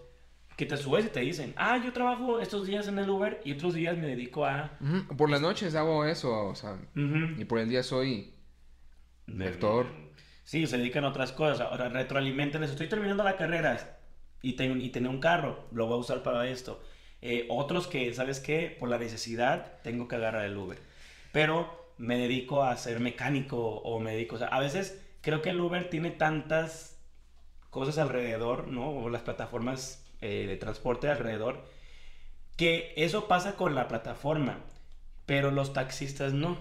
que te subes y te dicen, ah, yo trabajo estos días en el Uber y otros días me dedico a... Por las noches hago eso, o sea, y por el día soy actor. Sí, se dedican a otras cosas. Ahora retroalimentan eso. Estoy terminando la carrera y, tengo, y tener un carro, lo voy a usar para esto. Eh, otros que, ¿sabes qué? Por la necesidad tengo que agarrar el Uber. Pero me dedico a ser mecánico o me dedico... A veces creo que el Uber tiene tantas cosas alrededor, ¿no? O las plataformas eh, de transporte alrededor, que eso pasa con la plataforma, pero los taxistas no.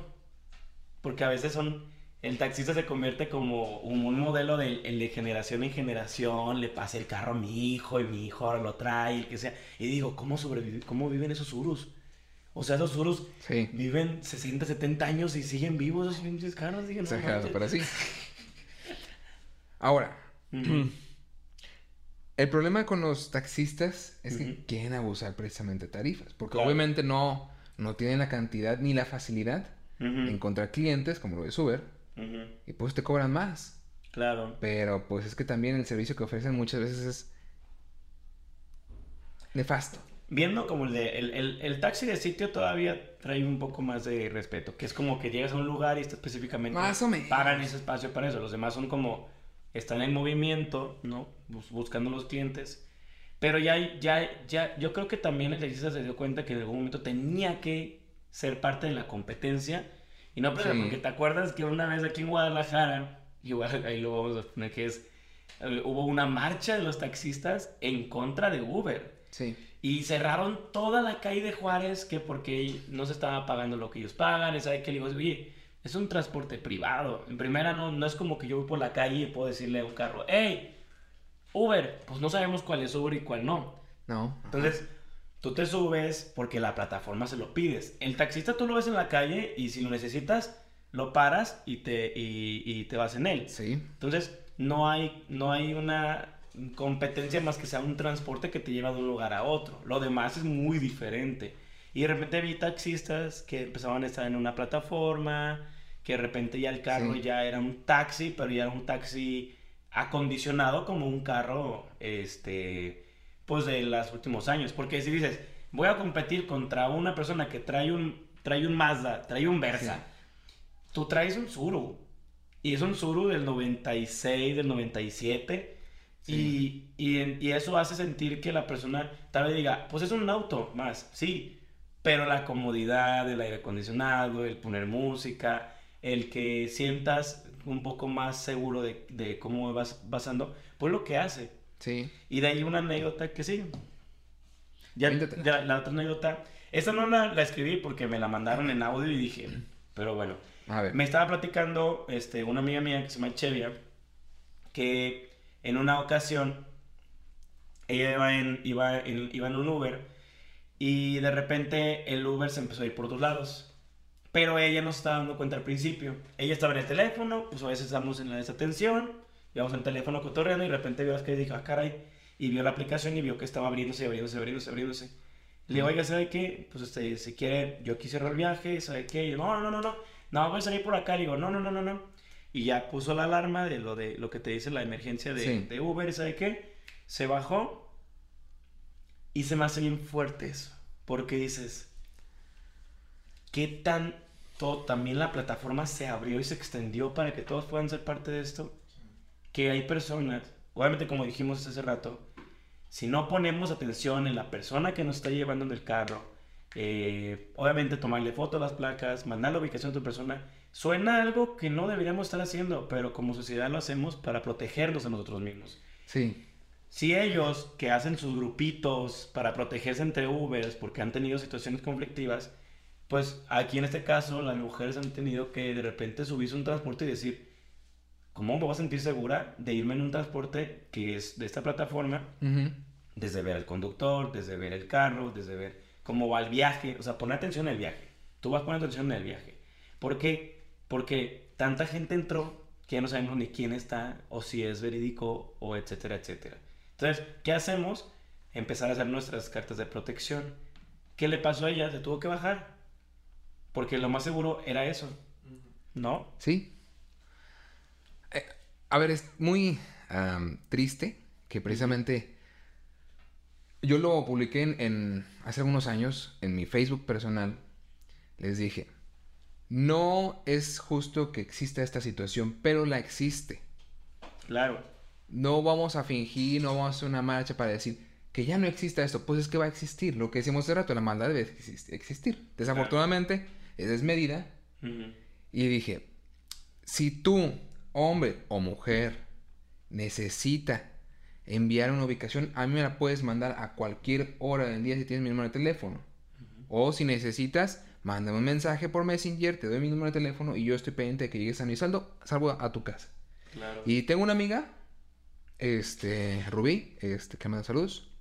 Porque a veces son. El taxista se convierte como un, modelo de, generación en generación. Le pasa el carro a mi hijo y mi hijo ahora lo trae, el que sea. Y digo, ¿cómo sobreviven? ¿Cómo viven esos urus? O sea, esos urus Sí, viven 60, 70 años y siguen vivos esos pinches carros. Dije, no exagerado, manches. pero sí. Ahora, el problema con los taxistas es que quieren abusar precisamente de tarifas, porque Claro. obviamente no, no tienen la cantidad ni la facilidad de encontrar clientes, como lo de Uber, Y pues te cobran más. Claro. Pero pues es que también el servicio que ofrecen muchas veces es nefasto. Viendo como el de el, el, el taxi de sitio todavía trae un poco más de respeto, que es como que llegas a un lugar y está específicamente Más o menos. pagan ese espacio para eso. Los demás son como están en movimiento, ¿no? Bus- buscando los clientes. Pero ya ya ya yo creo que también el taxista se dio cuenta que en algún momento tenía que ser parte de la competencia y no pues, Sí. porque te acuerdas que una vez aquí en Guadalajara, igual ahí lo vamos a poner que es eh, hubo una marcha de los taxistas en contra de Uber. Sí. Y cerraron toda la calle de Juárez que porque no se estaba pagando lo que ellos pagan. Y sabe que le digo, oye, es un transporte privado. En primera, no, no es como que yo voy por la calle y puedo decirle a un carro, hey, Uber. Pues no sabemos cuál es Uber y cuál no. No. Entonces, tú te subes porque la plataforma se lo pides. El taxista tú lo ves en la calle y si lo necesitas, lo paras y te, y, y te vas en él. Sí. Entonces, no hay, no hay una competencia más que sea un transporte que te lleva de un lugar a otro. Lo demás es muy diferente. Y de repente vi taxistas que empezaban a estar en una plataforma, que de repente ya el carro Sí. ya era un taxi, pero ya era un taxi acondicionado como un carro, este, pues de los últimos años. Porque si dices, voy a competir contra una persona que trae un, trae un Mazda, trae un Versa, tú traes un Suru. Y es un Suru del 96, del 97. Sí. Y, y eso hace sentir que la persona tal vez diga, pues es un auto más, sí. Pero la comodidad, el aire acondicionado, el poner música, el que sientas un poco más seguro de, de cómo vas pasando, pues lo que hace. Sí. Y de ahí una anécdota que sí. Ya, ya la otra anécdota. Esta no la, la escribí porque me la mandaron en audio y dije, pero bueno. A ver. Me estaba platicando este, una amiga mía que se llama Chevia, que en una ocasión ella iba en, iba, en, iba en un Uber y de repente el Uber se empezó a ir por otros lados. Pero ella no se estaba dando cuenta al principio. Ella estaba en el teléfono, pues a veces estamos en la desatención, íbamos en el teléfono cotorreando y de repente vio que dijo, ah, caray, y vio la aplicación y vio que estaba abriéndose, abriéndose, abriéndose, abriéndose. Le digo, oiga, ¿sabe qué? Pues este, si quiere, yo aquí cierro el viaje, ¿sabe qué? Y yo, no, no, no, no, no, voy a salir por acá. Le digo, no, no, no, no, no. Y ya puso la alarma de lo, de, lo que te dice la emergencia de, Sí. de Uber, ¿sabe qué? Se bajó y se me hace bien fuerte eso. Porque dices, ¿qué tanto también la plataforma se abrió y se extendió para que todos puedan ser parte de esto? Que hay personas, obviamente como dijimos hace rato, si no ponemos atención en la persona que nos está llevando en el carro, eh, obviamente tomarle foto a las placas, mandar la ubicación de tu persona, suena algo que no deberíamos estar haciendo, pero como sociedad lo hacemos para protegernos a nosotros mismos. Sí. Si ellos que hacen sus grupitos para protegerse entre Ubers porque han tenido situaciones conflictivas, pues aquí en este caso las mujeres han tenido que de repente subirse a un transporte y decir, ¿cómo me voy a sentir segura de irme en un transporte que es de esta plataforma? Ujú. Desde ver al conductor, desde ver el carro, desde ver cómo va el viaje, o sea, poner atención en el viaje. Tú vas a poner atención en el viaje. ¿Por qué? Porque tanta gente entró que ya no sabemos ni quién está o si es verídico o etcétera, etcétera. Entonces, ¿qué hacemos? Empezar a hacer nuestras cartas de protección. ¿Qué le pasó a ella? Se tuvo que bajar. Porque lo más seguro era eso. ¿No? Sí. A ver, es muy triste que precisamente yo lo publiqué en, en- hace algunos años en mi Facebook personal. Les dije, no es justo que exista esta situación, pero la existe. Claro. No vamos a fingir, no vamos a hacer una marcha para decir que ya no exista esto. Pues es que va a existir. Lo que decimos hace rato, la maldad debe exis- existir. Desafortunadamente, es desmedida y dije, si tú, hombre o mujer, necesita enviar una ubicación, a mí me la puedes mandar a cualquier hora del día si tienes mi número de teléfono. O si necesitas, mándame un mensaje por Messenger, te doy mi número de teléfono y yo estoy pendiente de que llegues a mi saldo, salvo a tu casa. Claro. Y tengo una amiga, este, Rubí, este, que me da saludos,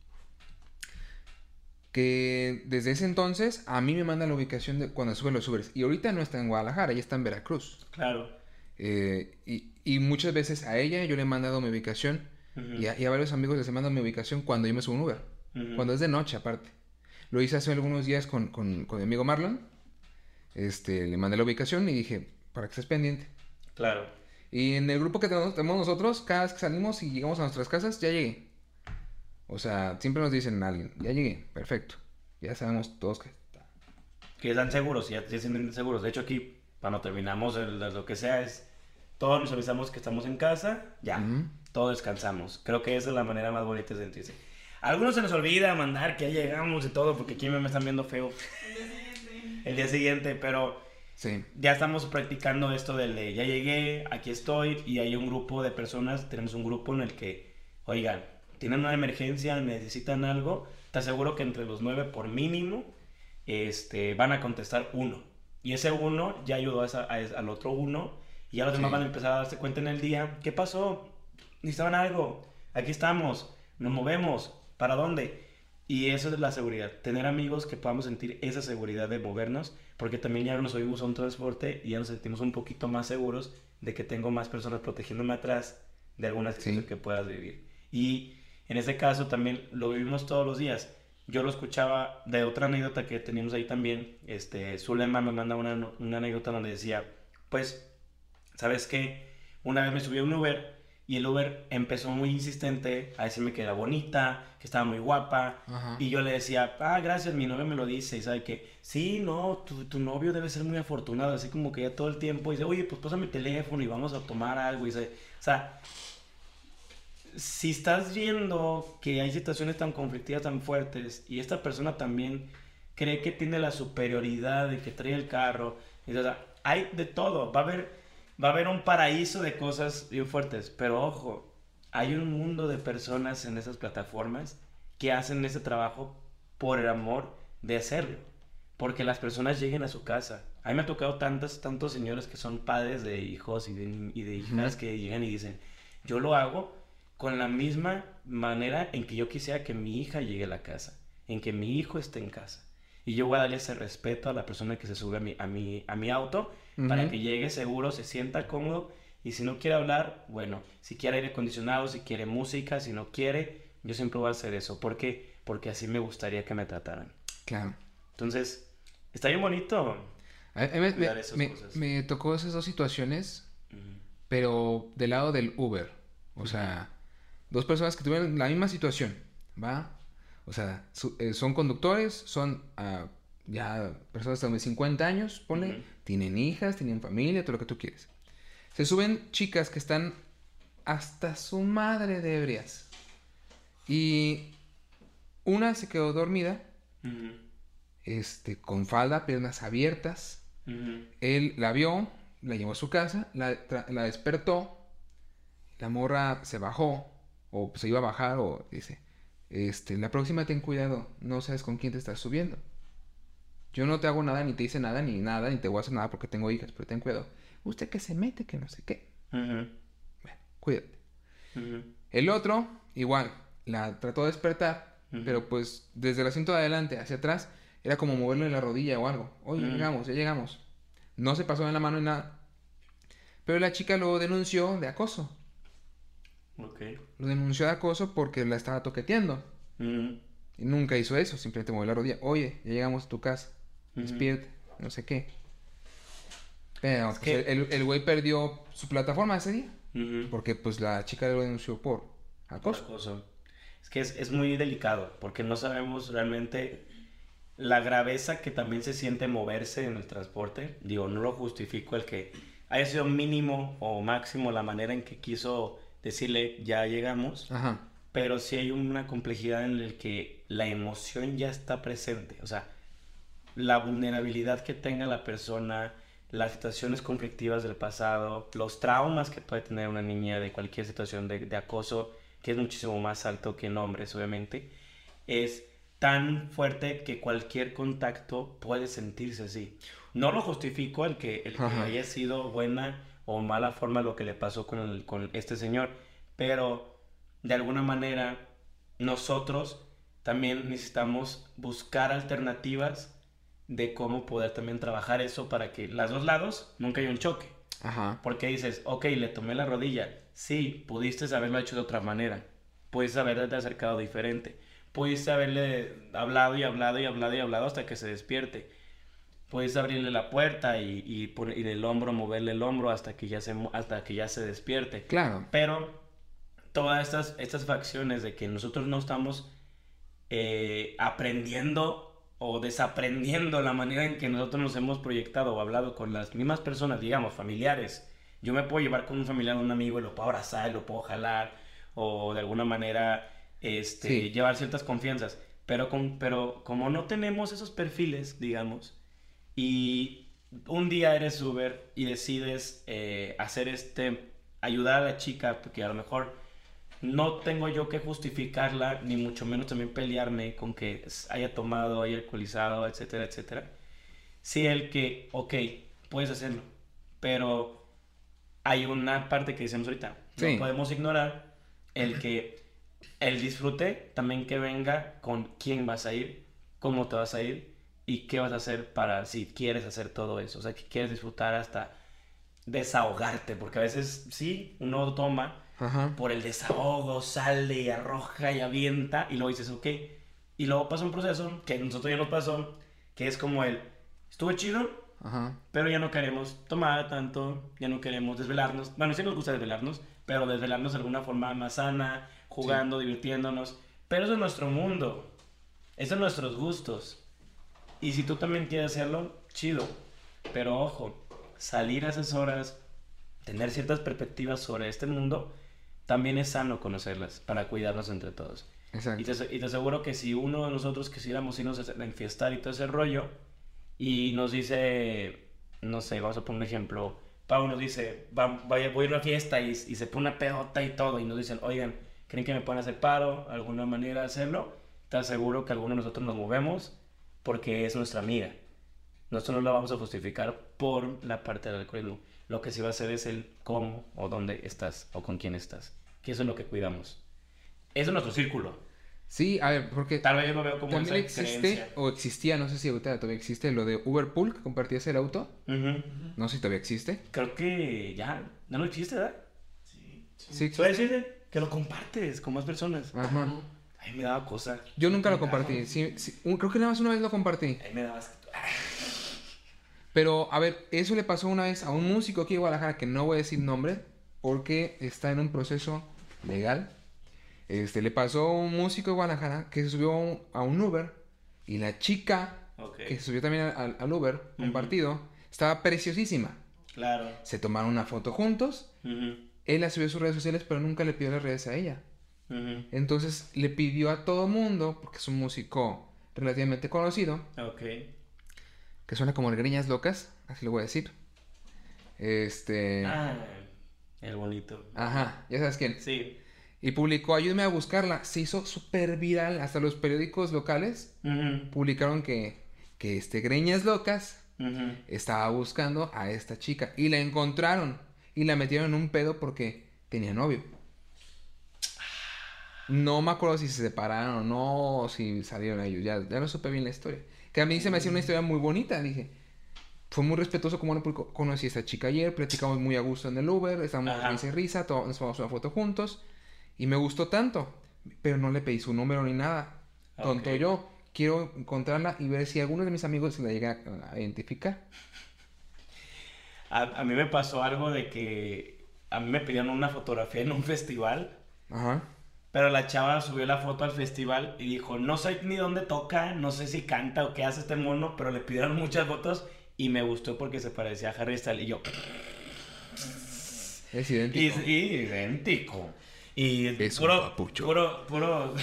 que desde ese entonces a mí me manda la ubicación de cuando sube los Ubers. Y ahorita no está en Guadalajara, ella está en Veracruz. Claro. Eh, y, y muchas veces a ella yo le he mandado mi ubicación y, a, y a varios amigos les he mandado mi ubicación cuando yo me subo un Uber. Cuando es de noche aparte. Lo hice hace algunos días con, con, con mi amigo Marlon. Este, le mandé la ubicación y dije, para que estés pendiente. Claro. Y en el grupo que tenemos, tenemos nosotros, cada vez que salimos y llegamos a nuestras casas, ya llegué. O sea, siempre nos dicen a alguien, ya llegué, perfecto. Ya sabemos todos que... que están seguros, ya se sienten seguros. De hecho, aquí, cuando terminamos el- lo que sea, es todos nos avisamos que estamos en casa, ya, Ujú. todos descansamos. Creo que esa es la manera más bonita de sentirse. A algunos se nos olvida mandar que ya llegamos y todo, porque aquí me están viendo feo el día siguiente, pero Sí, ya estamos practicando esto del de ya llegué, aquí estoy, y hay un grupo de personas, tenemos un grupo en el que, oigan, tienen una emergencia, necesitan algo, te aseguro que entre los nueve por mínimo este, van a contestar uno. Y ese uno ya ayudó a esa- a esa- al otro uno y ya los demás van a empezar a darse cuenta en el día. ¿Qué pasó? ¿Necesitaban algo? Aquí estamos, nos movemos. ¿Para dónde? Y eso es la seguridad. Tener amigos que podamos sentir esa seguridad de movernos, porque también ya nos subimos a un transporte y ya nos sentimos un poquito más seguros de que tengo más personas protegiéndome atrás de alguna situación Sí. que puedas vivir. Y en este caso también lo vivimos todos los días. Yo lo escuchaba de otra anécdota que teníamos ahí también. Este, Zulema me manda una, una anécdota donde decía, pues, ¿sabes qué? Una vez me subí a un Uber y el Uber empezó muy insistente a decirme que era bonita, que estaba muy guapa. Ajá. Y yo le decía, ah, gracias, mi novio me lo dice. Y sabe que, sí, no, tu, tu novio debe ser muy afortunado. Así como que ya todo el tiempo dice, oye, pues pásame el teléfono y vamos a tomar algo. Y dice, o sea, si estás viendo que hay situaciones tan conflictivas, tan fuertes, y esta persona también cree que tiene la superioridad de que trae el carro, y, o sea, hay de todo, va a haber, va a haber un paraíso de cosas bien fuertes, pero ojo, hay un mundo de personas en esas plataformas que hacen ese trabajo por el amor de hacerlo, porque las personas lleguen a su casa. A mí me ha tocado tantos, tantos señores que son padres de hijos y de, y de hijas que llegan y dicen, yo lo hago con la misma manera en que yo quisiera que mi hija llegue a la casa, en que mi hijo esté en casa. Y yo voy a darle ese respeto a la persona que se sube a mi, a mi, a mi auto para que llegue seguro, se sienta cómodo y si no quiere hablar, bueno, si quiere aire acondicionado, si quiere música, si no quiere, yo siempre voy a hacer eso. ¿Por qué? Porque así me gustaría que me trataran. Claro. Entonces, está bien bonito. A- mí me, me- esas me- cosas. me tocó esas dos situaciones, pero del lado del Uber. O sea, dos personas que tuvieron la misma situación, ¿va? O sea, su- eh, son conductores, son ah, ya personas de 50 años, pone, tienen hijas, tienen familia, todo lo que tú quieres. Se suben chicas que están hasta su madre de ebrias. Y una se quedó dormida, este, con falda, piernas abiertas. Él la vio, la llevó a su casa, la despertó, la morra se bajó, o se iba a bajar, o dice, este, la próxima ten cuidado, no sabes con quién te estás subiendo. Yo no te hago nada, ni te hice nada, ni nada, ni te voy a hacer nada porque tengo hijas, pero ten cuidado. Usted que se mete, que no sé qué. Bueno, cuídate. El otro, igual, la trató de despertar, pero pues desde el asiento de adelante hacia atrás, era como moverle la rodilla o algo. Oye, Ujú. llegamos, ya llegamos. No se pasó en la mano ni nada. Pero la chica lo denunció de acoso. Ok. Lo denunció de acoso porque la estaba toqueteando. Y nunca hizo eso, simplemente movió la rodilla. Oye, ya llegamos a tu casa. Despierte, no sé qué. Pero Es pues, que- el el güey perdió su plataforma ese día. Porque pues la chica lo denunció por acoso. Acoso. Es que es, es muy delicado porque no sabemos realmente la graveza que también se siente moverse en el transporte. Digo, no lo justifico el que haya sido mínimo o máximo la manera en que quiso decirle ya llegamos, Ajá. pero sí hay una complejidad en el que la emoción ya está presente. O sea, la vulnerabilidad que tenga la persona, las situaciones conflictivas del pasado, los traumas que puede tener una niña de cualquier situación de, de acoso, que es muchísimo más alto que en hombres, obviamente, es tan fuerte que cualquier contacto puede sentirse así. No lo justifico el que, el que haya sido buena o mala forma lo que le pasó con, el- con este señor, pero de alguna manera nosotros también necesitamos buscar alternativas de cómo poder también trabajar eso para que las dos lados nunca haya un choque. Ajá. Porque dices, ok, le tomé la rodilla. Sí, pudiste haberlo hecho de otra manera. Pudiste haberte acercado diferente. Pudiste haberle hablado y hablado y hablado y hablado hasta que se despierte. Puedes abrirle la puerta y, y, el hombro, moverle el hombro hasta que ya se, hasta que ya se despierte. Claro. Pero todas estas, estas facciones de que nosotros no estamos eh, aprendiendo o desaprendiendo la manera en que nosotros nos hemos proyectado o hablado con las mismas personas, digamos, familiares. Yo me puedo llevar con un familiar, un amigo, y lo puedo abrazar, lo puedo jalar, o de alguna manera este, Sí. llevar ciertas confianzas. Pero, con, pero como no tenemos esos perfiles, digamos, y un día eres Uber y decides eh, hacer este, ayudar a la chica, porque a lo mejor no tengo yo que justificarla, ni mucho menos también pelearme con que haya tomado, haya alcoholizado, etcétera, etcétera. Sí, el que, ok, puedes hacerlo, pero hay una parte que decimos ahorita, Sí. no podemos ignorar el que el disfrute también que venga con quién vas a ir, cómo te vas a ir y qué vas a hacer para si quieres hacer todo eso, o sea, que quieres disfrutar hasta desahogarte, porque a veces sí, uno toma Ajá. por el desahogo, sale y arroja y avienta y luego dices, ok. Y luego pasa un proceso que a nosotros ya nos pasó, que es como el, estuve chido, Ajá. pero ya no queremos tomar tanto, ya no queremos desvelarnos. Bueno, sí nos gusta desvelarnos, pero desvelarnos de alguna forma más sana, jugando, divirtiéndonos. Pero eso es nuestro mundo, esos son nuestros gustos. Y si tú también quieres hacerlo, chido. Pero ojo, salir a esas horas, tener ciertas perspectivas sobre este mundo, también es sano conocerlas para cuidarnos entre todos. Y Exacto. te, y te aseguro que si uno de nosotros quisiéramos irnos a enfiestar y todo ese rollo, y nos dice, no sé, vamos a poner un ejemplo, Pau nos dice, va, vaya, voy a una fiesta y, y se pone una pedota y todo, y nos dicen, oigan, ¿creen que me pueden hacer paro? ¿Alguna manera de hacerlo? Te aseguro que alguno de nosotros nos movemos porque es nuestra amiga. Nosotros no la vamos a justificar por la parte del alcoholismo. Lo que sí va a hacer es el cómo o dónde estás o con quién estás. Que eso es lo que cuidamos. Eso es nuestro círculo. Sí, a ver, porque Tal vez yo lo veo como también esa existe, creencia. o existía, no sé si ahorita todavía existe, lo de Uberpool, que compartías el auto. Ujú. No sé si todavía existe. Creo que ya no lo existe, ¿verdad? Sí. Sí. Puede decirte que lo compartes con más personas. Ajá. Me daba cosa. Yo nunca lo compartí. Sí, sí, un- creo que nada más una vez lo compartí. Ay, me daba asco. Pero, a ver, eso le pasó una vez a un músico aquí de Guadalajara, que no voy a decir nombre, porque está en un proceso legal. Este, le pasó a un músico de Guadalajara que se subió a un, a un Uber y la chica Ok. que se subió también al, al Uber compartido estaba preciosísima. Claro. Se tomaron una foto juntos. Ujú, Él la subió a sus redes sociales, pero nunca le pidió las redes a ella. Entonces le pidió a todo mundo, porque es un músico relativamente conocido, Ok. que suena como el Greñas Locas, así lo voy a decir. Este. Ah, el bonito. Ajá, ya sabes quién. Sí. Y publicó, ayúdeme a buscarla. Se hizo súper viral. Hasta los periódicos locales publicaron que, que este Greñas Locas estaba buscando a esta chica. Y la encontraron. Y la metieron en un pedo porque tenía novio. No me acuerdo si se separaron o no, o si salieron ellos. Ya, ya no supe bien la historia. Que a mí se me hacía una historia muy bonita. Dije, fue muy respetuoso como no publicó. Conocí a esta chica ayer, platicamos muy a gusto en el Uber, estábamos Ajá. risa y risa, to- nos tomamos una foto juntos. Y me gustó tanto. Pero no le pedí su número ni nada. Tonto Ok. yo. Quiero encontrarla y ver si alguno de mis amigos se la llega a identificar. A, a mí me pasó algo de que a mí me pidieron una fotografía en un festival, Ajá. Pero la chava subió la foto al festival y dijo, no sé ni dónde toca, no sé si canta o qué hace este mono, pero le pidieron muchas fotos y me gustó porque se parecía a Harry Styles y yo, Es idéntico. y idéntico. Y Es un puro, papucho. puro, puro...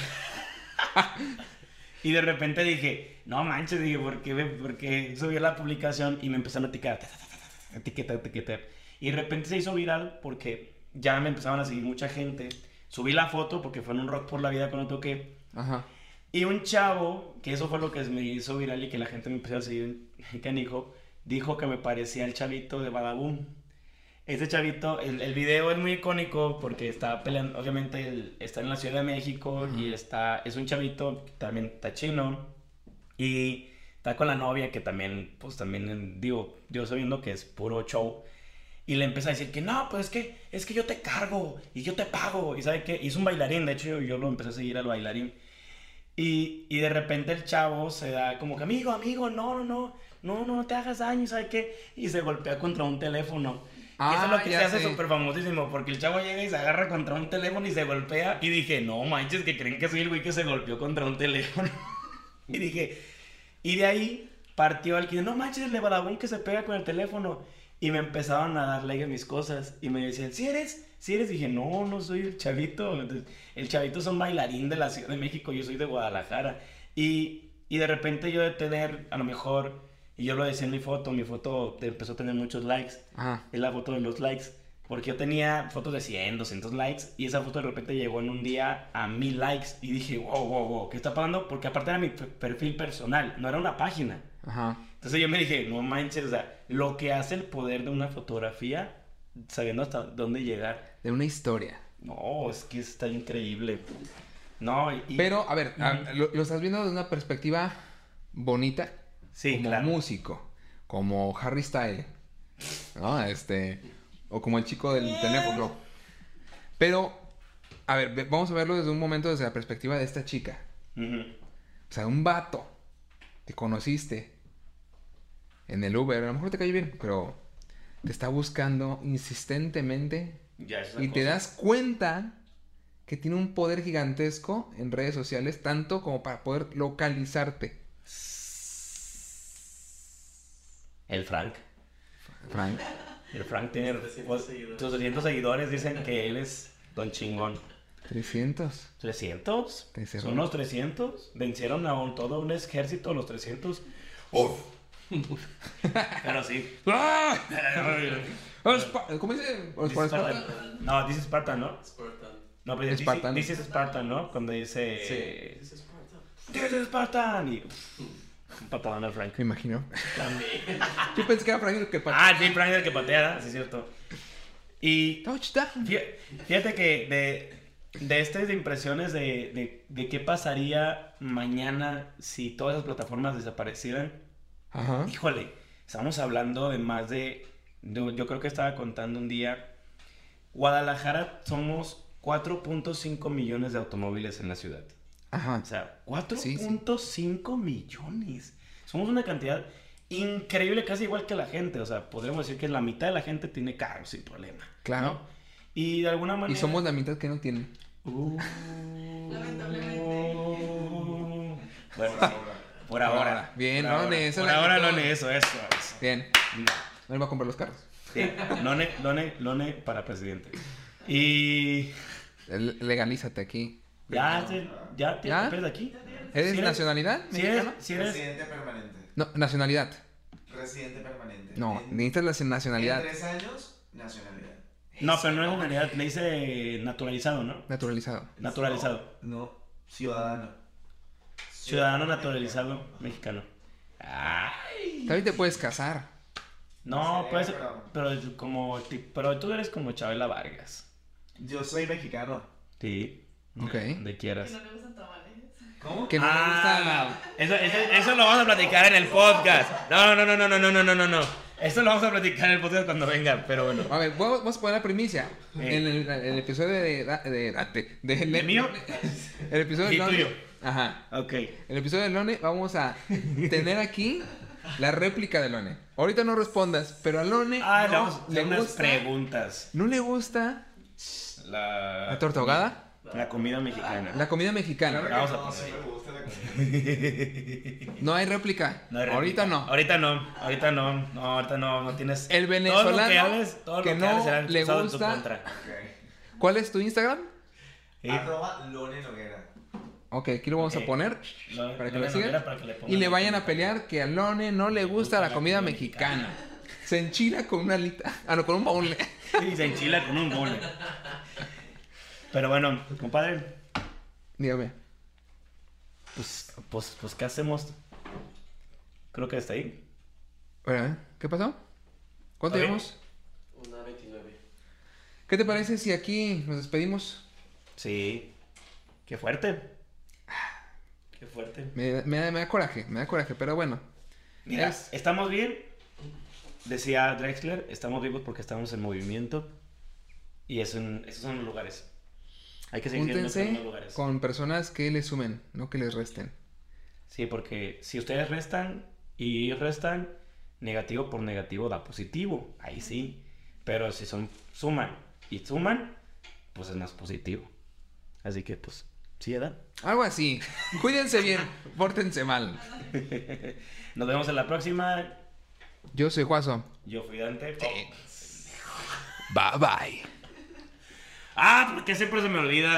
y de repente dije, no manches, dije, ¿por qué, me- por qué subió la publicación? Y me empezaron a etiquetar, ta, ta, ta, ta, ta, etiquetar, etiquetar. Y de repente se hizo viral porque ya me empezaban a seguir mucha gente. Subí la foto porque fue en un rock por la vida cuando toqué. Ajá. Y un chavo, que eso fue lo que me hizo viral y que la gente me empezó a seguir, canijo, dijo que me parecía el chavito de Badaboom. Ese chavito, el, el video es muy icónico porque está peleando, obviamente está en la Ciudad de México y está, es un chavito, que también está chino y está con la novia que también, pues también, digo, yo sabiendo que es puro show. Y le empieza a decir que no, pues es que, es que yo te cargo y yo te pago. Y sabe que, es un bailarín, de hecho yo, yo lo empecé a seguir al bailarín. Y, y de repente el chavo se da como que, amigo, amigo, no, no, no, no, no, no te hagas daño, ¿sabes qué? Y se golpea contra un teléfono. y eso es lo Ah, que se hace súper famosísimo, porque el chavo llega y se agarra contra un teléfono y se golpea. Y dije, no manches, que creen que soy el güey que se golpeó contra un teléfono. y dije, y de ahí partió el que, no manches, el de Badabun que se pega con el teléfono. Y me empezaron a dar like a mis cosas. Y me decían, ¿si eres? ¿Si eres? dije, no, no soy el chavito. Entonces, el chavito es un bailarín de la Ciudad de México, yo soy de Guadalajara. Y, y de repente yo de tener, a lo mejor, y yo lo decía en mi foto, mi foto empezó a tener muchos likes. Ajá. Es la foto de los likes. Porque yo tenía fotos de 100, 200 likes y esa foto de repente llegó en un día a 1000 likes y dije, wow, wow, wow, ¿qué está pasando? Porque aparte era mi pe- perfil personal, no era una página. Ajá. Entonces yo me dije, no manches, o sea, lo que hace el poder de una fotografía, sabiendo hasta dónde llegar. De una historia. No, es que está increíble. No, y... Pero, a ver, a- lo, lo estás viendo de una perspectiva bonita. sí, como claro. músico. Como Harry Style. ¿No? Este. O como el chico del teléfono. Pero, a ver, ve- vamos a verlo desde un momento desde la perspectiva de esta chica. O sea, un vato. Te conociste. En el Uber. A lo mejor te cayó bien. Pero te está buscando insistentemente. Ya, es Y te das cuenta que tiene un poder gigantesco en redes sociales. Tanto como para poder localizarte. El Frank. Frank. El Frank tiene 300 seguidores. tus 300 seguidores dicen que él es don chingón. 300. ¿300? Te cerró. ¿Son los 300? ¿Vencieron a un- todo un ejército los 300? Pero sí. ¡Ah! Espa- ¿Cómo dice? No, dice Spartan, ¿no? Spartan. No, pero dice, Spartan. dice Spartan, ¿no? Cuando dice... Sí. Dice Spartan. Y... Un patadón al Frank. Me imagino. También. Yo pensé que era Frank el que pa- Ah, sí, Frank el que patea, sí es cierto. Y Touchdown. Fíjate que de, de estas impresiones de, de, de qué pasaría mañana si todas esas plataformas desaparecieran, Ajá. híjole, estamos hablando de más de, de- yo creo que estaba contando un día, Guadalajara somos 4.5 millones de automóviles en la ciudad. Ajá. O sea, Sí, sí. 4.5 millones. Somos una cantidad increíble, casi igual que la gente. O sea, podríamos decir que la mitad de la gente tiene carro sin problema. Claro. Y de alguna manera... Y somos la mitad que no tienen. Uh. Lamentablemente. Bueno, sí. Por ahora. ahora. Bien, por no, ahora. eso Por ahora no eso, eso. eso. Bien. No. Va a comprar los carros. Sí. Lone, lone, lone para presidente. Y. Legalízate aquí. Ya, ya, te ¿Ya? papeles aquí. ¿Eres nacionalidad? Si eres, eres- Residente permanente. No, nacionalidad. Residente permanente. No, En- necesitas la nacionalidad. En tres años, nacionalidad. No, pero no es nacionalidad, le dice naturalizado, ¿no? Naturalizado. Naturalizado. No, ciudadano. Ciudadano naturalizado mexicano. Ay. También te puedes casar. No, No pues, pero- pero como, pero tú eres como Chabela Vargas. Yo soy mexicano. Sí. Ok. Donde quieras. Que no le gustan tamales. ¿Cómo? Que no le gusta Ah, eso, eso, eso lo vamos a platicar en el podcast. No, no, no, no, no, no, no, no, no, no. Eso lo vamos a platicar en el podcast cuando venga, pero bueno. A ver, vamos a poner la primicia. Sí. En el, el episodio de. de, de, de- de- ¿El mío? El episodio Y de tuyo. Ajá. Ok. El episodio de Lone, vamos a tener aquí la réplica de Lone. Ahorita no respondas, pero a Lone Ah, le no vamos a le hacer unas gusta. preguntas. ¿No le gusta La, la torta ahogada? La comida mexicana. La comida mexicana. Claro. Vamos a no, poner. sí me gusta la comida. No hay réplica. No hay Ahorita réplica. no. Ahorita no. Ahorita no. No, ahorita no. No tienes. El Todo lo que venezolano hables, todo lo que que no hables le usado en tu gusta- contra. ¿Cuál es tu Instagram? Arroba Lone Noguera. Ok, aquí lo vamos a poner Lo- para que lo sigan. Noguera para que le pongan Y le vayan a pelear que a Lone no le gusta la comida mexicana. Se enchila con una alita. Ah, no, con un baúl. Sí, se enchila con un mole. Pero bueno, compadre, Dígame. pues, pues, pues, ¿qué hacemos? Creo que está ahí. ¿Qué pasó? ¿Cuánto llevamos? Una 29. ¿Qué te parece si aquí nos despedimos? Sí. Qué fuerte. Qué fuerte. Me, me da- me da coraje, me da coraje, pero bueno. Mira, Es- estamos bien. Decía Drexler, estamos vivos porque estamos en movimiento. Y eso en- esos son los lugares. Hay que seguir siendo en los Júntense lugares. con personas que les sumen, no que les resten. Sí, porque si ustedes restan y restan, negativo por negativo da positivo. Ahí sí. Pero si son suman y suman, pues es más positivo. Así que, pues, Algo así. Cuídense bien, pórtense mal. Nos vemos en la próxima. Yo soy Juazo. Yo fui Dante. Bye bye. Ah, porque siempre se me olvida.